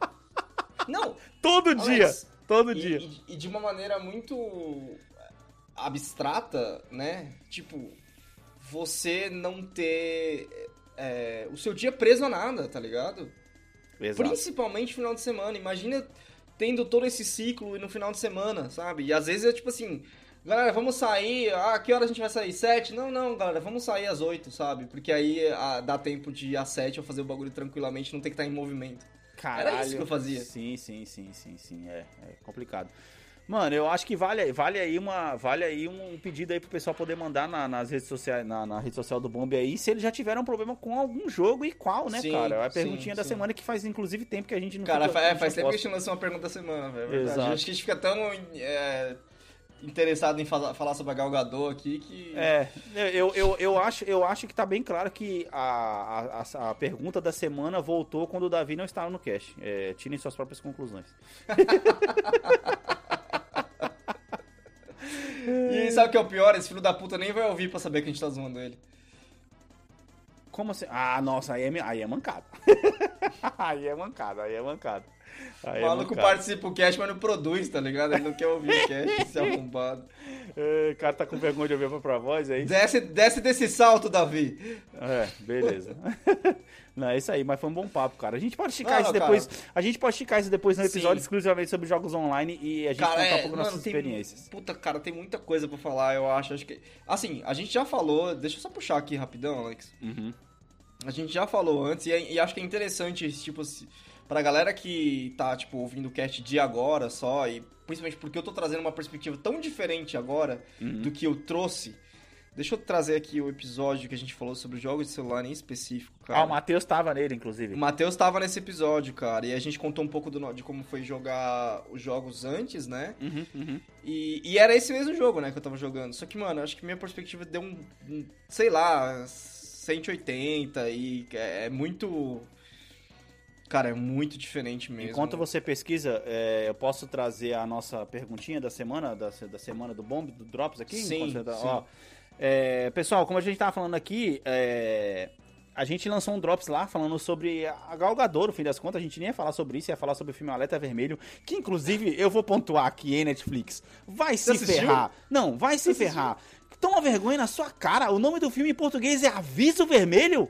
<laughs> Não, Todo Alex, dia! Todo e, dia. e- e de uma maneira muito abstrata, né? Tipo, você não ter é, o seu dia preso a nada, tá ligado? Exato. Principalmente no final de semana. Imagina tendo todo esse ciclo e no final de semana, sabe? E às vezes é tipo assim, galera, vamos sair. Ah, que hora a gente vai sair? Sete? Não, não, galera, vamos sair às oito, sabe? Porque aí ah, dá tempo de ir às sete eu fazer o bagulho tranquilamente, não ter que estar em movimento. Caralho. Era isso que eu fazia. Sim, sim, sim, sim, sim. É, é complicado. Mano, eu acho que vale, vale aí uma, vale aí um pedido aí pro pessoal poder mandar na- nas redes sociais, na, na rede social do Bomb aí, se eles já tiveram um problema com algum jogo e qual, né, Sim, cara? É a sim, perguntinha da sim. semana que faz inclusive tempo que a gente não Cara, fica- é, faz tempo que a gente lançou uma pergunta da semana, velho. é. Acho que a gente fica tão é, interessado em falar, falar sobre a Gal Gadot aqui que... É, eu, eu, eu, acho, eu acho que tá bem claro que a, a, a pergunta da semana voltou quando o Davi não estava no cast. É, tirem suas próprias conclusões. <laughs> <laughs> E sabe o que é o pior? Esse filho da puta nem vai ouvir pra saber que a gente tá zoando ele. Como assim? Ah, nossa, aí é, aí é mancada. <laughs> aí é mancada, aí é mancada. Aí O é maluco participa do cast, mas não produz, tá ligado? Ele não quer ouvir o cast, esse arrombado. <laughs> É, O cara tá com vergonha de ouvir a própria voz, é isso? Desce, desce desse salto, Davi. É, beleza. <laughs> Não, é isso aí, mas foi um bom papo, cara. A gente pode esticar Não, isso depois. A gente pode esticar isso depois no episódio Sim. exclusivamente sobre jogos online e a gente Cara, contar um é, pouco mano, nossas tem, experiências. Puta, cara, tem muita coisa pra falar, eu acho. Acho que. Assim, a gente já falou. Deixa eu só puxar aqui rapidão, Alex. Uhum. A gente já falou antes e, é- e acho que é interessante, tipo, se- pra galera que tá, tipo, ouvindo o cast de agora só, e principalmente porque eu tô trazendo uma perspectiva tão diferente agora Uhum. do que eu trouxe. Deixa eu trazer aqui o episódio que a gente falou sobre jogos de celular em específico, cara. Ah, o Matheus tava nele, inclusive. O Matheus tava nesse episódio, cara, e a gente contou um pouco do de como foi jogar os jogos antes, né? Uhum, uhum. E, e era esse mesmo jogo, né, que eu tava jogando. Só que, mano, acho que minha perspectiva deu um, um, sei lá, 180 e é, é muito... Cara, é muito diferente mesmo. Enquanto você pesquisa, é, eu posso trazer a nossa perguntinha da semana, da, da semana do Bomb, do Drops aqui? Sim, você tá- sim. ó, é, pessoal, como a gente tava falando aqui, é, a gente lançou um Drops lá falando sobre a Gal Gadot, no fim das contas, a gente nem ia falar sobre isso, ia falar sobre o filme Alerta Vermelho, que inclusive eu vou pontuar aqui, hein, Netflix, vai se ferrar. Não, vai se ferrar. Toma vergonha na sua cara, o nome do filme em português é Aviso Vermelho?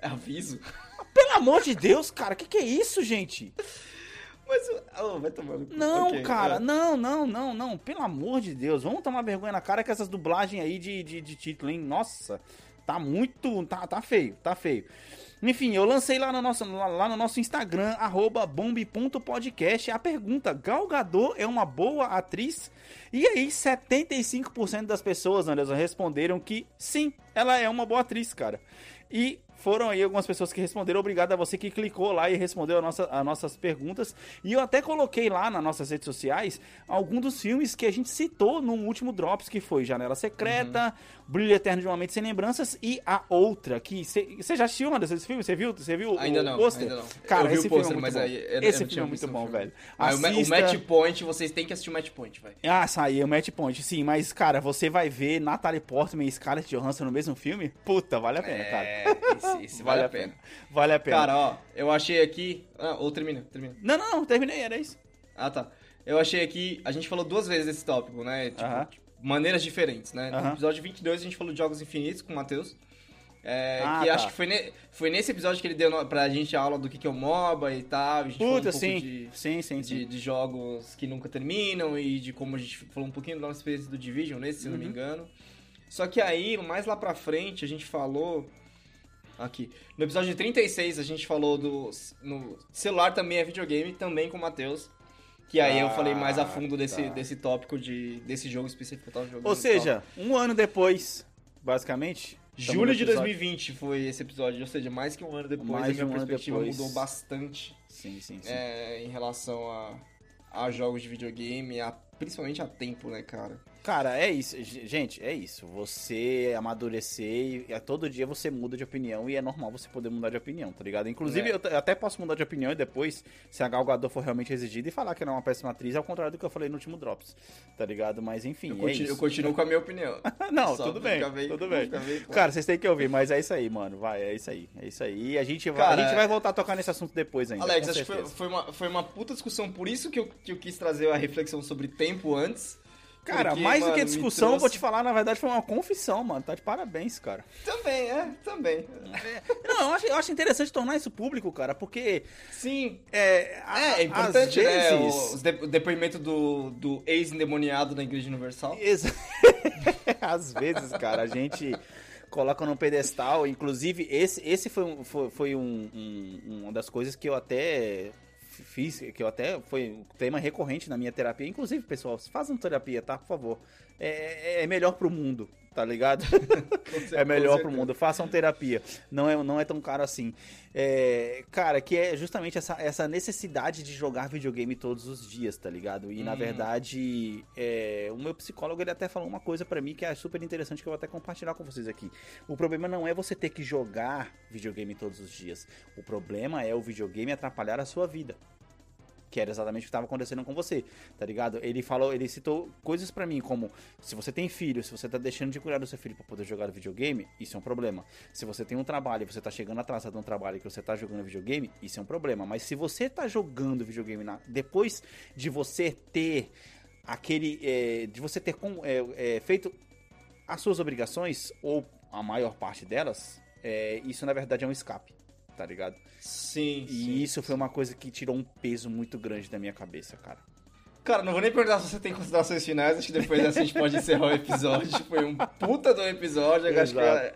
É aviso. <laughs> Pelo amor de Deus, cara, que que é isso, gente? Mas, oh, vai tomar no cu. Não, Ok, cara, é. não, não, não, não. Pelo amor de Deus, vamos tomar vergonha na cara com essas dublagens aí de, de, de título, hein? Nossa, tá muito. Tá, tá feio, tá feio. Enfim, eu lancei lá no nosso, lá, no nosso Instagram, arroba bombe.podcast, a pergunta: Gal Gadot é uma boa atriz? E aí, 75% das pessoas, Anderson, responderam que sim, ela é uma boa atriz, cara. E foram aí algumas pessoas que responderam. Obrigado a você que clicou lá e respondeu a nossa, as nossas perguntas. E eu até coloquei lá nas nossas redes sociais alguns dos filmes que a gente citou no último Drops, que foi Janela Secreta, Brilho Eterno de uma Mente Sem Lembranças e a outra, que você já assistiu, Anderson, esse filme? Você viu? Você viu Ainda o não, pôster? ainda não. Cara, eu vi esse o filme é pôster, muito mas bom. aí eu- eu esse não filme é muito o bom, filme. velho. Ah, o ma- o Assista- Match Point, vocês têm que assistir o Match Point, velho. ah, saiu o Match Point, sim, mas, cara, você vai ver Natalie Portman e Scarlett Johansson no mesmo filme? Puta, vale a pena, cara. Esse, esse vale a pena. Vale a pena. Cara, ó, eu achei aqui... Ah, ou termina, termina. Não, não, não, terminei, era isso. Ah, tá. Eu achei aqui... A gente falou duas vezes desse tópico, né? Tipo, Aham. tipo, maneiras diferentes, né? No Aham. episódio 22 a gente falou de Jogos Infinitos com o Matheus. É, Ah, que tá. acho que foi, ne- foi nesse episódio que ele deu no- pra gente a aula do que, que é o MOBA e tal. A gente falou um Puta, pouco sim. de, Sim, sim, de, sim. de jogos que nunca terminam e de como a gente falou um pouquinho da nossa experiência do Division nesse, se não me Uhum. engano. Só que aí, mais lá pra frente, a gente falou. Aqui. No episódio 36, a gente falou do. No celular também é videogame, também com o Matheus. Que aí eu Ah, falei mais a fundo desse, tá. desse tópico de, desse jogo específico eu tava jogando. Ou seja, um ano depois, basicamente. tal. Julho de episódio- 2020 foi esse episódio. Ou seja, mais que um ano depois, Mais a minha um perspectiva depois. mudou bastante Sim, sim, sim. é, em relação a, a jogos de videogame, a, principalmente a tempo, né, cara? Cara, é isso. Gente, é isso. Você amadurecer e a todo dia você muda de opinião e é normal você poder mudar de opinião, tá ligado? Inclusive, É. eu, até posso mudar de opinião e depois, se a Gal Gadot for realmente exigida e falar que ela é uma péssima atriz, ao contrário do que eu falei no último Drops, tá ligado? Mas enfim, Eu, é continuo, isso. eu continuo com a minha opinião. <laughs> Não, Só tudo bem, tudo bem. Cara, vocês têm que ouvir, mas é isso aí, mano. Vai, é isso aí. É isso aí. E a gente vai, Cara, a gente vai voltar a tocar nesse assunto depois ainda. Alex, acho que foi, foi uma, foi uma puta discussão, por isso que eu, que eu quis trazer a reflexão sobre tempo antes. Cara, porque, mais do mano, que me discussão, eu vou trouxe- te falar, na verdade, foi uma confissão, mano. Tá de parabéns, cara. Também, é, também. Não, eu acho, eu acho interessante tornar isso público, cara, porque. Sim. É, É, é importante, às né? vezes- O, os de- o depoimento do, do ex-endemoniado da Igreja Universal. Exa- <laughs> Às vezes, cara, a gente coloca num pedestal. Inclusive, esse, esse foi, um- foi, foi um- um- uma das coisas que eu até fiz, que eu até foi um tema recorrente na minha terapia. Inclusive, pessoal, façam terapia, tá? Por favor. É, é melhor pro mundo, tá ligado? <laughs> <laughs> é melhor pro mundo. Façam terapia. Não é, não é tão caro assim. É, cara, que é justamente essa, essa necessidade de jogar videogame todos os dias, tá ligado? E na Uhum. verdade, é, o meu psicólogo ele até falou uma coisa pra mim que é super interessante que eu vou até compartilhar com vocês aqui. O problema não é você ter que jogar videogame todos os dias. O problema é o videogame atrapalhar a sua vida. Que era exatamente o que estava acontecendo com você, tá ligado? Ele falou, ele citou coisas para mim como se você tem filho, se você tá deixando de cuidar do seu filho para poder jogar videogame, isso é um problema. Se você tem um trabalho, você tá chegando atrasado no trabalho que você tá jogando videogame, isso é um problema. Mas se você tá jogando videogame na, depois de você ter aquele, é, de você ter com, é, é, feito as suas obrigações ou a maior parte delas, é, isso na verdade é um escape, tá ligado? Sim, E sim. isso foi uma coisa que tirou um peso muito grande da minha cabeça, cara. Cara, não vou nem perguntar se você tem considerações finais, acho que depois dessa a gente pode encerrar o episódio. <laughs> Foi um puta do episódio. acho que Exato.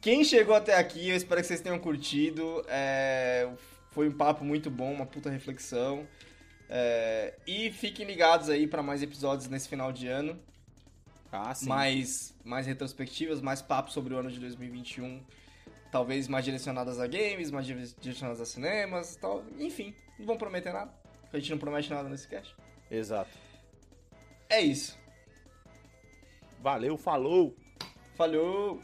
quem chegou até aqui, eu espero que vocês tenham curtido. É, Foi um papo muito bom, uma puta reflexão. É, E fiquem ligados aí pra mais episódios nesse final de ano. Ah, sim. mais, mais retrospectivas, mais papo sobre o ano de 2021. Talvez mais direcionadas a games, mais direcionadas a cinemas tal. Enfim, não vão prometer nada. A gente não promete nada nesse cast. Exato. É isso. Valeu, falou! Falou!